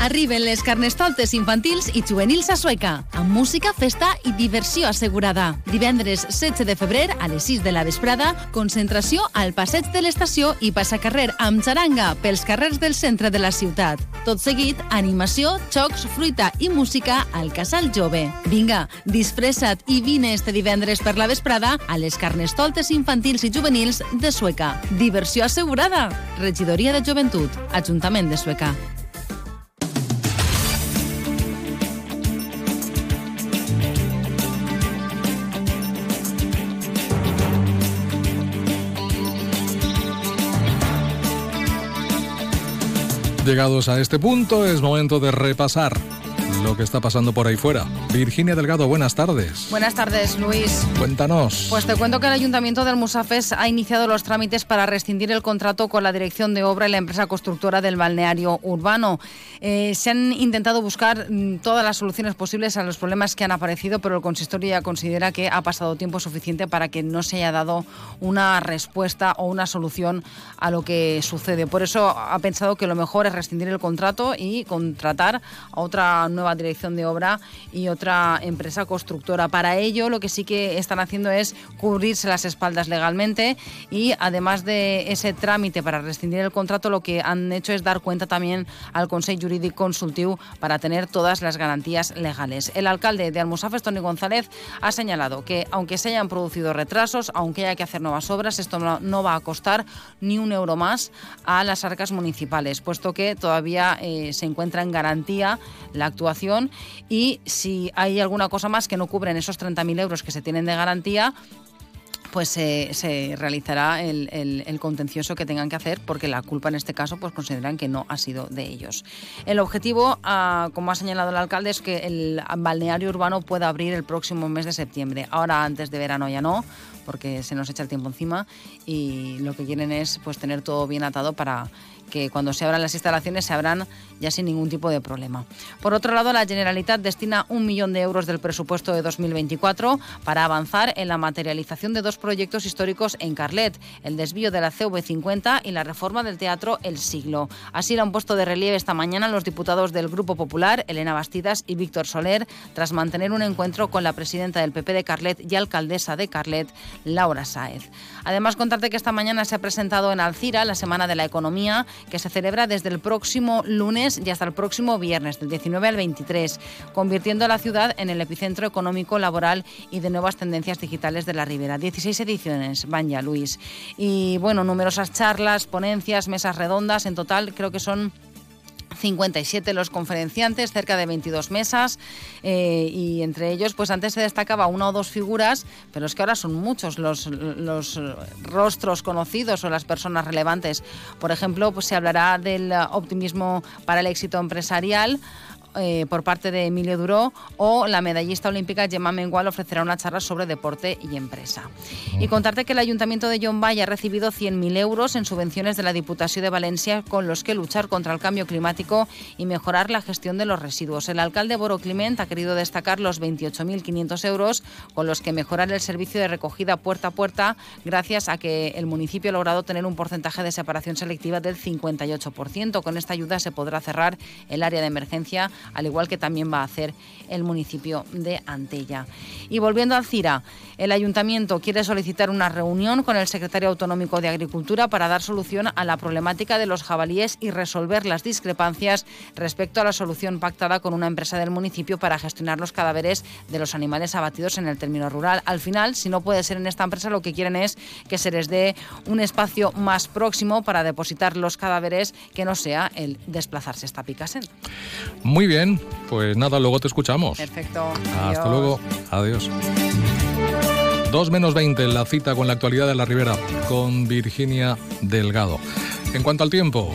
Arriben les carnestoltes infantils i juvenils a Sueca, amb música, festa i diversió assegurada. Divendres 16 de febrer, a les 6 de la vesprada, concentració al passeig de l'estació i passacarrer amb xaranga pels carrers del centre de la ciutat. Tot seguit, animació, xocs, fruita i música al Casal Jove. Vinga, disfressa't i vine este divendres per la vesprada a les carnestoltes infantils i juvenils de Sueca. Diversió assegurada. Regidoria de Joventut, Ajuntament de Sueca. Llegados a este punto, es momento de repasar lo que está pasando por ahí fuera. Virginia Delgado, buenas tardes. Buenas tardes, Luis. Cuéntanos. Pues te cuento que el Ayuntamiento del Musafes ha iniciado los trámites para rescindir el contrato con la dirección de obra y la empresa constructora del balneario urbano. Eh, se han intentado buscar mm, todas las soluciones posibles a los problemas que han aparecido, pero el consistorio ya considera que ha pasado tiempo suficiente para que no se haya dado una respuesta o una solución a lo que sucede. Por eso ha pensado que lo mejor es rescindir el contrato y contratar a otra nueva dirección de obra y otra empresa constructora. Para ello, lo que sí que están haciendo es cubrirse las espaldas legalmente y además de ese trámite para rescindir el contrato, lo que han hecho es dar cuenta también al Consejo Jurídico Consultivo para tener todas las garantías legales. El alcalde de Almusafes, Tony González, ha señalado que aunque se hayan producido retrasos, aunque haya que hacer nuevas obras, esto no va a costar ni un euro más a las arcas municipales, puesto que todavía eh, se encuentra en garantía la actuación y si hay alguna cosa más que no cubren esos 30.000 euros que se tienen de garantía, pues se realizará el, contencioso que tengan que hacer porque la culpa en este caso pues consideran que no ha sido de ellos. El objetivo, ah, como ha señalado el alcalde, es que el balneario urbano pueda abrir el próximo mes de septiembre. Ahora antes de verano ya no, porque se nos echa el tiempo encima y lo que quieren es pues tener todo bien atado para que cuando se abran las instalaciones se abran ya sin ningún tipo de problema. Por otro lado, la Generalitat destina un millón de euros del presupuesto de 2024 para avanzar en la materialización de dos proyectos históricos en Carlet, el desvío de la CV50 y la reforma del Teatro El Siglo. Así lo han puesto de relieve esta mañana los diputados del Grupo Popular, Elena Bastidas y Víctor Soler, tras mantener un encuentro con la presidenta del PP de Carlet y alcaldesa de Carlet, Laura Sáez. Además, contarte que esta mañana se ha presentado en Alcira la Semana de la Economía, que se celebra desde el próximo lunes y hasta el próximo viernes, del 19 al 23, convirtiendo a la ciudad en el epicentro económico, laboral y de nuevas tendencias digitales de la Ribera. 16 ediciones van ya, Luis. Y bueno, numerosas charlas, ponencias, mesas redondas, en total creo que son 57 los conferenciantes, cerca de 22 mesas eh, y entre ellos pues antes se destacaba una o dos figuras, pero es que ahora son muchos los, los rostros conocidos o las personas relevantes. Por ejemplo, pues se hablará del optimismo para el éxito empresarial eh, por parte de Emilio Duró o la medallista olímpica Gemma Mengual ofrecerá una charla sobre deporte y empresa. Y contarte que el Ayuntamiento de John ha recibido 100.000 euros en subvenciones de la Diputación de Valencia con los que luchar contra el cambio climático y mejorar la gestión de los residuos. El alcalde Boro Climent ha querido destacar los 28.500 euros con los que mejorar el servicio de recogida puerta a puerta gracias a que el municipio ha logrado tener un porcentaje de separación selectiva del 58%. Con esta ayuda se podrá cerrar el área de emergencia al igual que también va a hacer el municipio de Antella. Y volviendo al CIRA, el ayuntamiento quiere solicitar una reunión con el secretario autonómico de Agricultura para dar solución a la problemática de los jabalíes y resolver las discrepancias respecto a la solución pactada con una empresa del municipio para gestionar los cadáveres de los animales abatidos en el término rural. Al final, si no puede ser en esta empresa, lo que quieren es que se les dé un espacio más próximo para depositar los cadáveres que no sea el desplazarse hasta Picasen. Muy bien, pues nada, luego te escuchamos. Perfecto. Hasta luego. Adiós. 2 menos 20 la cita con la actualidad de la Ribera con Virginia Delgado. En cuanto al tiempo,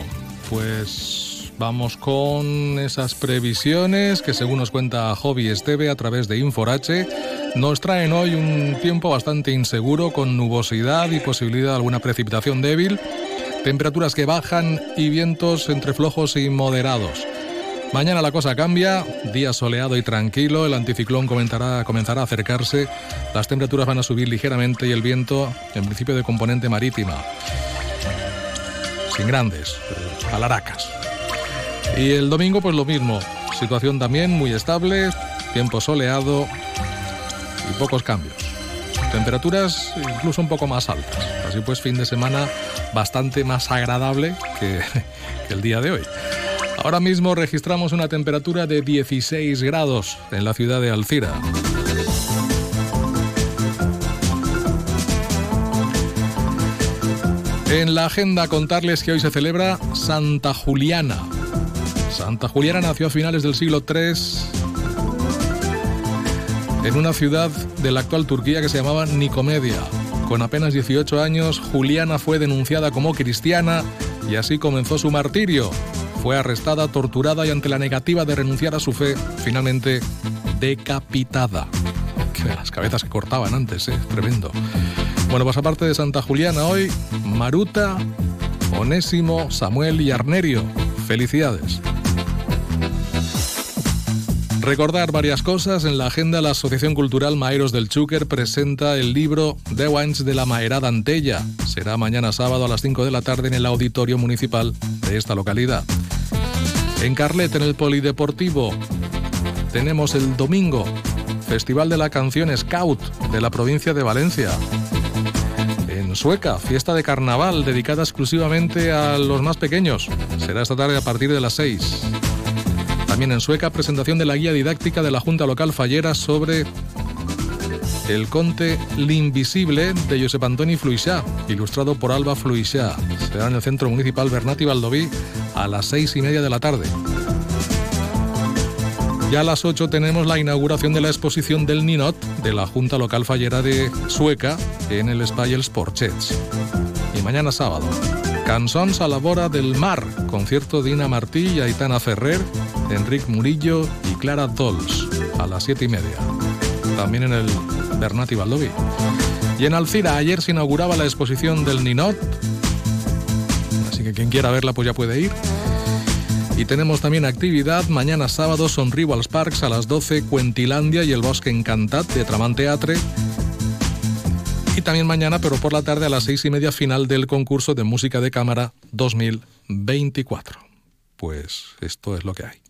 pues vamos con esas previsiones que según nos cuenta Hobby Esteve a través de Inforache, nos traen hoy un tiempo bastante inseguro con nubosidad y posibilidad de alguna precipitación débil, temperaturas que bajan y vientos entre flojos y moderados. Mañana la cosa cambia, día soleado y tranquilo, el anticiclón comenzará, comenzará a acercarse, las temperaturas van a subir ligeramente y el viento, en principio de componente marítima, sin grandes alaracas. Y el domingo pues lo mismo, situación también muy estable, tiempo soleado y pocos cambios. Temperaturas incluso un poco más altas, así pues fin de semana bastante más agradable que el día de hoy. Ahora mismo registramos una temperatura de 16 grados en la ciudad de Alcira. En la agenda contarles que hoy se celebra Santa Juliana. Santa Juliana nació a finales del siglo III en una ciudad de la actual Turquía que se llamaba Nicomedia. Con apenas 18 años, Juliana fue denunciada como cristiana y así comenzó su martirio. Fue arrestada, torturada y ante la negativa de renunciar a su fe, finalmente decapitada. Las cabezas que cortaban antes, ¿eh? Tremendo. Bueno, pues aparte de Santa Juliana hoy, Maruta, Onésimo, Samuel y Arnerio. Felicidades. Recordar varias cosas. En la agenda, la Asociación Cultural Maeros del Chúquer presenta el libro De Wines de la Maerada Antella. Será mañana sábado a las 5 de la tarde en el Auditorio Municipal de esta localidad. En Carlet, en el Polideportivo, tenemos el domingo Festival de la Canción Scout de la provincia de Valencia. En Sueca, fiesta de carnaval dedicada exclusivamente a los más pequeños. Será esta tarde a partir de las 6. También en Sueca, presentación de la guía didáctica de la Junta Local Fallera sobre el conte L'Invisible de Josep Antoni Fluixá, ilustrado por Alba Fluixá. Será en el Centro Municipal Bernati Valdoví a las seis y media de la tarde. Ya a las 8 tenemos la inauguración de la exposición del Ninot de la Junta Local Fallera de Sueca en el Spayels Porchets. Y mañana sábado, Cansons a la Bora del Mar, concierto de Ina Martí y Aitana Ferrer, Enric Murillo y Clara Dols, a las 7 y media. También en el Bernati Valdoví. Y en Alcira ayer se inauguraba la exposición del Ninot, así que quien quiera verla pues ya puede ir. Y tenemos también actividad mañana sábado son Rivals Parks a las 12, Cuentilandia y el Bosque Encantat de Tramant Teatre. Y también mañana, pero por la tarde a las seis y media, final del concurso de música de cámara 2024. Pues esto es lo que hay.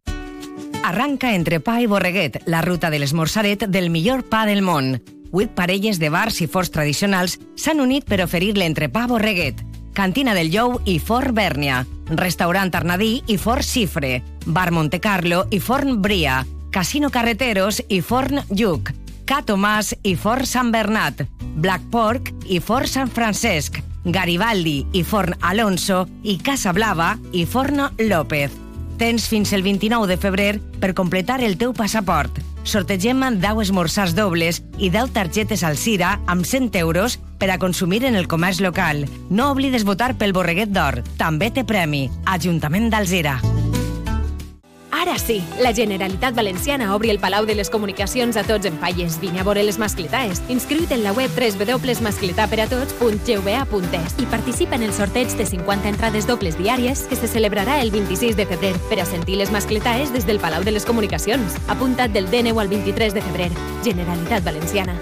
Arranca entre pa i borreguet, la ruta de l'esmorzaret del millor pa del món. Vuit parelles de bars i forts tradicionals s'han unit per oferir l'entrepà borreguet. Cantina del Jou i Fort Bèrnia, Restaurant Arnadí i Fort Xifre, Bar Monte Carlo i Forn Bria, Casino Carreteros i Forn Lluc, Ca Tomàs i Fort Sant Bernat, Black Pork i Fort Sant Francesc, Garibaldi i Forn Alonso i Casa Blava i Forn López. Tens fins el 29 de febrer per completar el teu passaport. Sortegem 10 esmorzars dobles i 10 targetes al Cira amb 100 euros per a consumir en el comerç local. No oblides votar pel Borreguet d'Or. També té premi. Ajuntament d'Alzira. Ara sí, la Generalitat Valenciana obri el Palau de les Comunicacions a tots en falles. Vine a veure les mascletaes. Inscriu't en la web www.mascletaperatots.gva.es i participa en el sorteig de 50 entrades dobles diàries que se celebrarà el 26 de febrer per a sentir les mascletaes des del Palau de les Comunicacions. Apunta't del DNU al 23 de febrer. Generalitat Valenciana.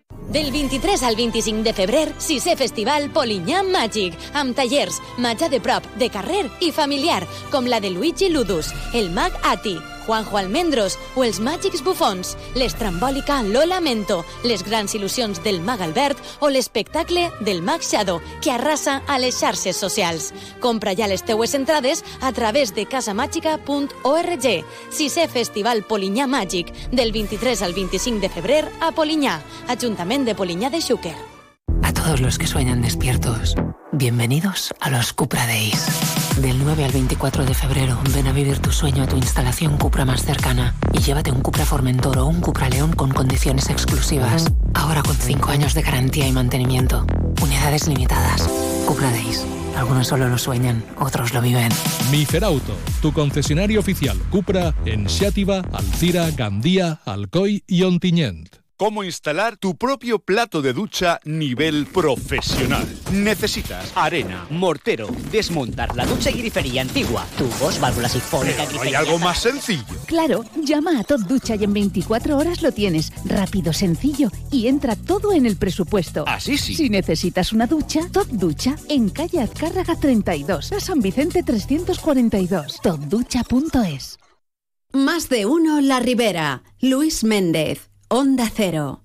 Del 23 al 25 de febrer, sisè Festival Polinyà Màgic, amb tallers, matja de prop, de carrer i familiar, com la de Luigi Ludus, el mag Ati, Juanjo Almendros o els màgics bufons, l'estrambòlica Lola Mento, les grans il·lusions del mag Albert o l'espectacle del mag Shadow, que arrasa a les xarxes socials. Compra ja les teues entrades a través de casamàgica.org. Sisè Festival Polinyà Màgic, del 23 al 25 de febrer a Polinyà, Ajuntament de Polinyà de Xúquer. A todos los que sueñan despiertos, bienvenidos a los Cupra Days. Del 9 al 24 de febrero, ven a vivir tu sueño a tu instalación Cupra más cercana y llévate un Cupra Formentor o un Cupra León con condiciones exclusivas. Ahora con 5 años de garantía y mantenimiento. Unidades limitadas. Cupra Days. Algunos solo lo sueñan, otros lo viven. Miferauto, tu concesionario oficial Cupra en Xàtiva, Alcira, Gandía, Alcoy y Ontinyent. Cómo instalar tu propio plato de ducha nivel profesional. Necesitas arena, mortero, desmontar la ducha y grifería antigua, tubos, válvula sifónica, Pero hay algo más sencillo. Claro, llama a Top Ducha y en 24 horas lo tienes. Rápido, sencillo y entra todo en el presupuesto. Así sí. Si necesitas una ducha, Top Ducha en calle Azcárraga 32, a San Vicente 342. Topducha.es. Más de uno La Ribera. Luis Méndez. Onda Cero.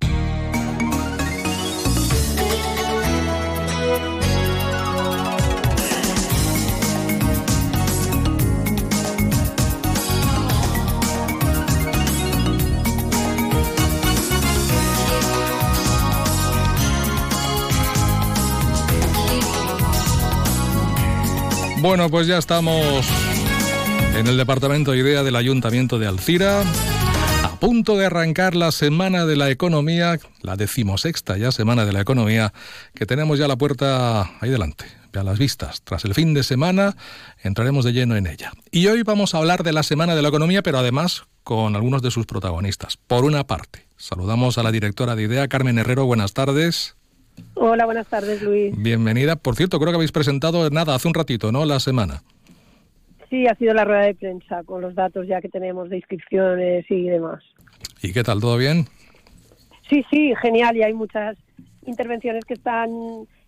Bueno, pues ya estamos en el departamento de idea del Ayuntamiento de Alcira. A punto de arrancar la Semana de la Economía, la decimosexta ya Semana de la Economía, que tenemos ya la puerta ahí delante, a las vistas. Tras el fin de semana entraremos de lleno en ella. Y hoy vamos a hablar de la Semana de la Economía, pero además con algunos de sus protagonistas. Por una parte, saludamos a la directora de IDEA, Carmen Herrero. Buenas tardes. Hola, buenas tardes, Luis. Bienvenida. Por cierto, creo que habéis presentado nada hace un ratito, ¿no? La semana. Sí, ha sido la rueda de prensa con los datos ya que tenemos de inscripciones y demás. ¿Y qué tal? ¿Todo bien? Sí, sí, genial. Y hay muchas intervenciones que están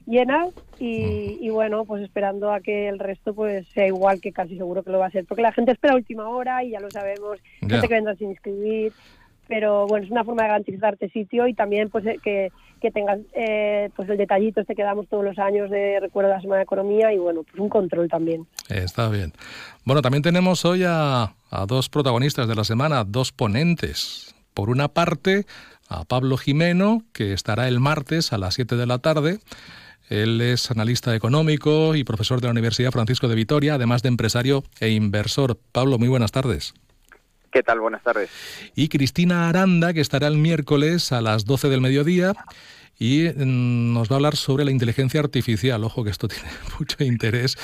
llenas y, y, bueno, pues esperando a que el resto pues sea igual que casi seguro que lo va a ser. Porque la gente espera a última hora y ya lo sabemos, gente que vendrá sin inscribir pero bueno, es una forma de garantizarte sitio y también pues eh, que, que tengas eh, pues el detallito este que damos todos los años de recuerdo de la Semana de Economía y bueno, pues un control también. Está bien. Bueno, también tenemos hoy a, a dos protagonistas de la semana, dos ponentes. Por una parte, a Pablo Jimeno, que estará el martes a las 7 de la tarde. Él es analista económico y profesor de la Universidad Francisco de Vitoria, además de empresario e inversor. Pablo, muy buenas tardes. ¿Qué tal? Buenas tardes. Y Cristina Aranda, que estará el miércoles a las 12 del mediodía y mm, nos va a hablar sobre la inteligencia artificial. Ojo que esto tiene mucho interés.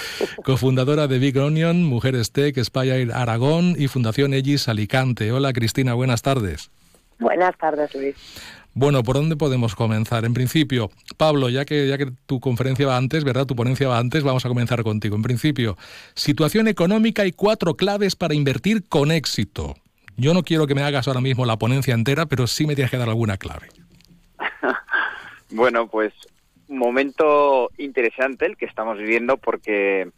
Cofundadora de Big Onion, Mujeres Tech, Spire Aragón y Fundación Ellis Alicante. Hola Cristina, buenas tardes. Buenas tardes, Luis. Bueno, ¿por dónde podemos comenzar? En principio, Pablo, ya que, ya que tu conferencia va antes, ¿verdad? Tu ponencia va antes, vamos a comenzar contigo. En principio, situación económica y cuatro claves para invertir con éxito. Yo no quiero que me hagas ahora mismo la ponencia entera, pero sí me tienes que dar alguna clave. bueno, pues momento interesante el que estamos viviendo porque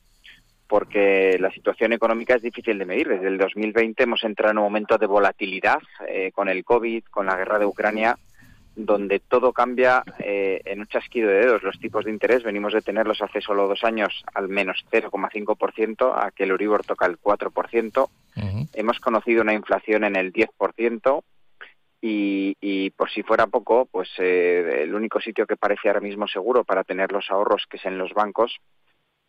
porque la situación económica es difícil de medir. Desde el 2020 hemos entrado en un momento de volatilidad eh, con el COVID, con la guerra de Ucrania donde todo cambia eh, en un chasquido de dedos. Los tipos de interés venimos de tenerlos hace solo dos años al menos 0,5%, a que el Euribor toca el 4%. Hemos conocido una inflación en el 10%. Y, y por si fuera poco, pues eh, el único sitio que parece ahora mismo seguro para tener los ahorros, que es en los bancos,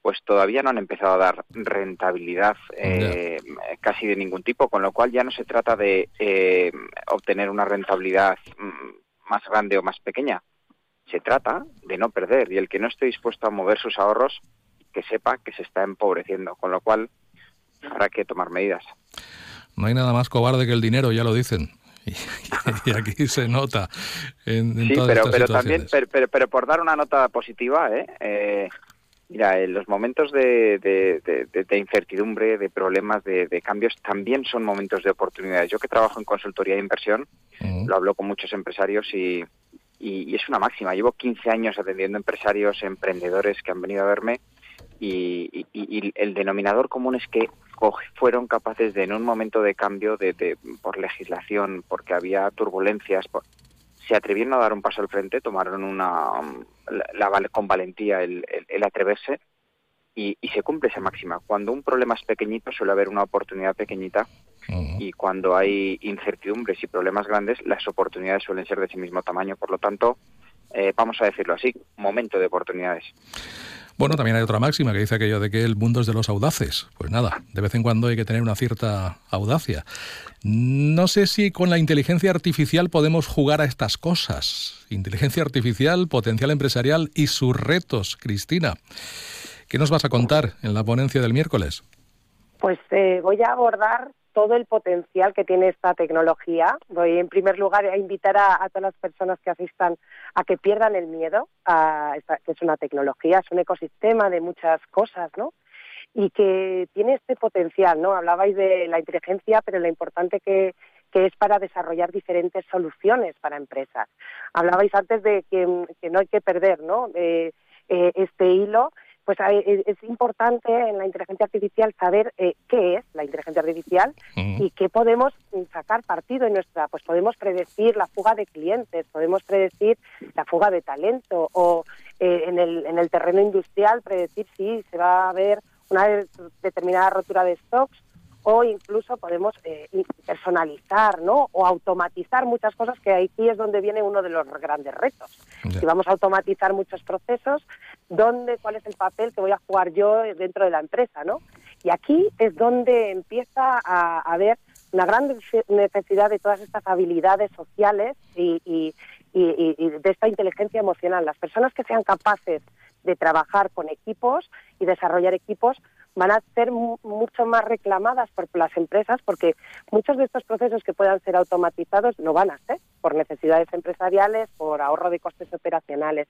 pues todavía no han empezado a dar rentabilidad eh, casi de ningún tipo, con lo cual ya no se trata de obtener una rentabilidad mm, más grande o más pequeña. Se trata de no perder y el que no esté dispuesto a mover sus ahorros, que sepa que se está empobreciendo, con lo cual habrá que tomar medidas. No hay nada más cobarde que el dinero, ya lo dicen. Y, aquí se nota. En, sí, pero, pero también, pero, pero, por dar una nota positiva, ¿eh? eh Mira, en los momentos de, de, incertidumbre, de problemas, de, cambios, también son momentos de oportunidades. Yo que trabajo en consultoría de inversión, lo hablo con muchos empresarios y, y, es una máxima. Llevo 15 años atendiendo empresarios, emprendedores que han venido a verme y, el denominador común es que fueron capaces de, en un momento de cambio de, por legislación, porque había turbulencias, se atrevieron a dar un paso al frente, tomaron una la, con valentía el, atreverse y, se cumple esa máxima. Cuando un problema es pequeñito suele haber una oportunidad pequeñita y cuando hay incertidumbres y problemas grandes las oportunidades suelen ser de ese mismo tamaño. Por lo tanto, eh, vamos a decirlo así, momento de oportunidades. Bueno, también hay otra máxima que dice aquello de que el mundo es de los audaces. Pues nada, de vez en cuando hay que tener una cierta audacia. No sé si con la inteligencia artificial podemos jugar a estas cosas. Inteligencia artificial, potencial empresarial y sus retos. Cristina, ¿qué nos vas a contar en la ponencia del miércoles? Pues eh, voy a abordar todo el potencial que tiene esta tecnología. Voy en primer lugar a invitar a, todas las personas que asistan a que pierdan el miedo, a que es una tecnología, es un ecosistema de muchas cosas, ¿no? Y que tiene este potencial, ¿no? Hablabais de la inteligencia, pero lo importante que, es para desarrollar diferentes soluciones para empresas. Hablabais antes de que, no hay que perder, ¿no? Eh, eh, este hilo pues es importante en la inteligencia artificial saber eh, qué es la inteligencia artificial y qué podemos sacar partido en nuestra, pues podemos predecir la fuga de clientes, podemos predecir la fuga de talento o eh, en, el, en el terreno industrial predecir si se va a haber una determinada rotura de stocks o incluso podemos eh, personalizar ¿no? o automatizar muchas cosas que aquí es donde viene uno de los grandes retos. Si vamos a automatizar muchos procesos, ¿dónde, ¿cuál es el papel que voy a jugar yo dentro de la empresa? ¿no? Y aquí es donde empieza a haber una gran necesidad de todas estas habilidades sociales y, y, y, de esta inteligencia emocional. Las personas que sean capaces de trabajar con equipos y desarrollar equipos van a ser mucho más reclamadas por las empresas porque muchos de estos procesos que puedan ser automatizados no van a ser por necesidades empresariales, por ahorro de costes operacionales.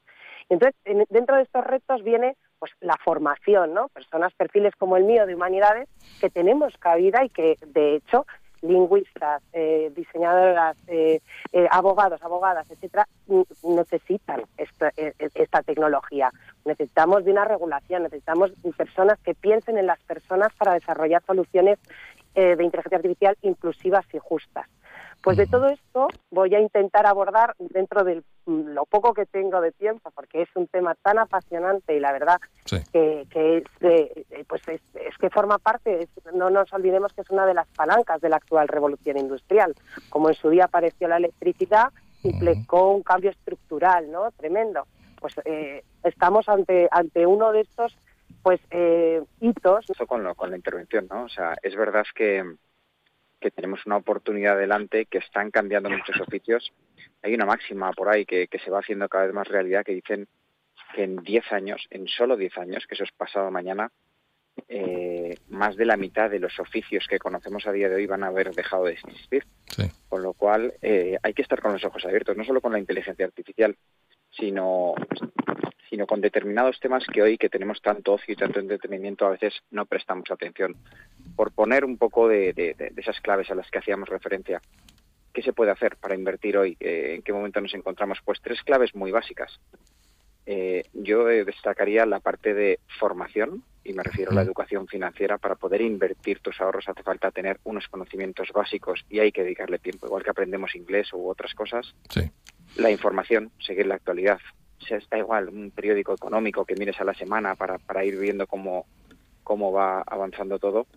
Entonces, dentro de estos retos viene pues la formación, ¿no? Personas, perfiles como el mío de humanidades que tenemos cabida y que de hecho lingüistas, eh, diseñadoras, eh, eh, abogados, abogadas, etcétera, necesitan esta, esta, tecnología. Necesitamos de una regulación, necesitamos personas que piensen en las personas para desarrollar soluciones de inteligencia artificial inclusivas y justas. Pues de todo esto voy a intentar abordar dentro de lo poco que tengo de tiempo, porque es un tema tan apasionante y la verdad que, es, pues es, que forma parte, no nos olvidemos que es una de las palancas de la actual revolución industrial. Como en su día apareció la electricidad, implicó un cambio estructural, ¿no? Tremendo. Pues eh, estamos ante ante uno de estos pues eh, hitos. Con, con la intervención, ¿no? O sea, es verdad que que tenemos una oportunidad delante, que están cambiando muchos oficios. Hay una máxima por ahí que, se va haciendo cada vez más realidad que dicen que en 10 años, en solo 10 años, que eso es pasado mañana, eh, más de la mitad de los oficios que conocemos a día de hoy van a haber dejado de existir. Con lo cual eh, hay que estar con los ojos abiertos, no solo con la inteligencia artificial, sino sino con determinados temas que hoy que tenemos tanto ocio y tanto entretenimiento a veces no prestamos atención. Por poner un poco de, esas claves a las que hacíamos referencia, ¿qué se puede hacer para invertir hoy? Eh, ¿En qué momento nos encontramos? Pues tres claves muy básicas. Eh, yo destacaría la parte de formación, y me refiero a la educación financiera, para poder invertir tus ahorros hace falta tener unos conocimientos básicos y hay que dedicarle tiempo, igual que aprendemos inglés u otras cosas. La información, seguir la actualidad, sea, está igual un periódico económico que mires a la semana para, para ir viendo cómo, cómo va avanzando todo.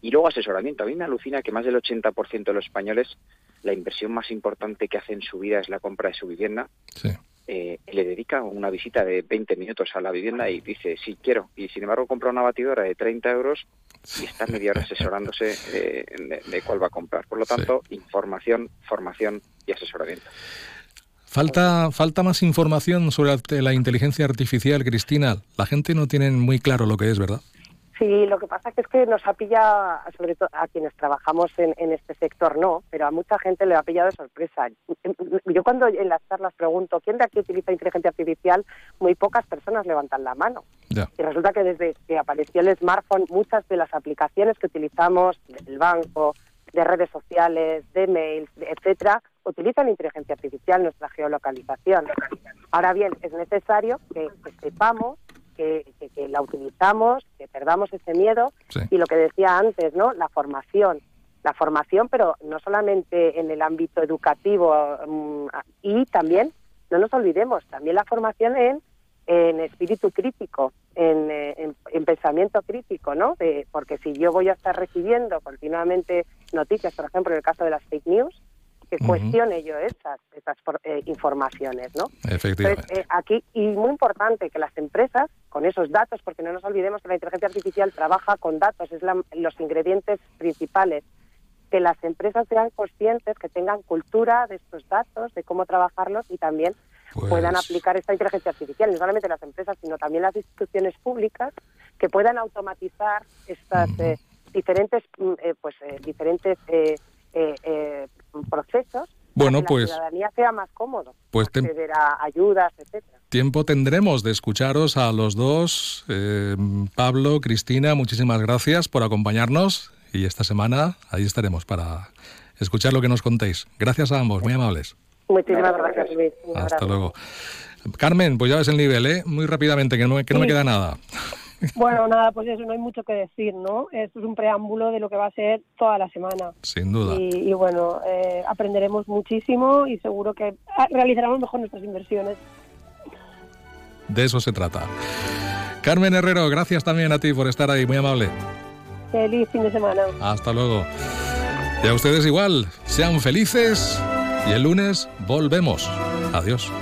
Y luego asesoramiento. A mí me alucina que más del 80% de los españoles la inversión más importante que hacen en su vida es la compra de su vivienda. Eh, le dedica una visita de 20 minutos a la vivienda y dice, sí, quiero. Y sin embargo compra una batidora de 30 euros y está media hora asesorándose eh, de, cuál va a comprar. Por lo tanto, información, formación y asesoramiento. Falta, falta más información sobre la inteligencia artificial, Cristina. La gente no tiene muy claro lo que es, ¿verdad? Sí, lo que pasa es que nos ha pillado, sobre todo a quienes trabajamos en, este sector no, pero a mucha gente le ha pillado de sorpresa. Yo cuando en las charlas pregunto, ¿quién de aquí utiliza inteligencia artificial? Muy pocas personas levantan la mano. Y resulta que desde que apareció el smartphone, muchas de las aplicaciones que utilizamos, del banco, de redes sociales, de mails, etcétera, utilizan inteligencia artificial, nuestra geolocalización. Ahora bien, es necesario que, sepamos que, la utilizamos, que perdamos ese miedo y lo que decía antes, ¿no? La formación. La formación, pero no solamente en el ámbito educativo mm, y también, no nos olvidemos, también la formación en, en espíritu crítico, en, eh, en, pensamiento crítico, ¿no? porque si yo voy a estar recibiendo continuamente noticias, por ejemplo, en el caso de las fake news, que cuestione yo esas, esas eh, informaciones, ¿no? Efectivamente. Eh, aquí, y muy importante que las empresas, con esos datos, porque no nos olvidemos que la inteligencia artificial trabaja con datos, es los ingredientes principales, que las empresas sean conscientes, que tengan cultura de estos datos, de cómo trabajarlos y también pues puedan aplicar esta inteligencia artificial, no solamente las empresas, sino también las instituciones públicas, que puedan automatizar estas eh, diferentes, mm, pues, diferentes procesos bueno, para que pues, la ciudadanía sea más cómodo pues acceder a ayudas, etcétera. Tiempo tendremos de escucharos a los dos. Eh, Pablo, Cristina, muchísimas gracias por acompañarnos y esta semana ahí estaremos para escuchar lo que nos contéis. Gracias a ambos, muy amables. Muchísimas gracias, Luis. Hasta luego. Carmen, pues ya ves el nivel, ¿eh? Muy rápidamente, que no, que no me queda nada. Bueno, nada, pues eso, no hay mucho que decir, ¿no? Esto es un preámbulo de lo que va a ser toda la semana. Sin duda. Y, bueno, eh, aprenderemos muchísimo y seguro que realizaremos mejor nuestras inversiones. De eso se trata. Carmen Herrero, gracias también a ti por estar ahí, muy amable. Feliz fin de semana. Hasta luego. Y a ustedes igual, sean felices y el lunes volvemos. Adiós.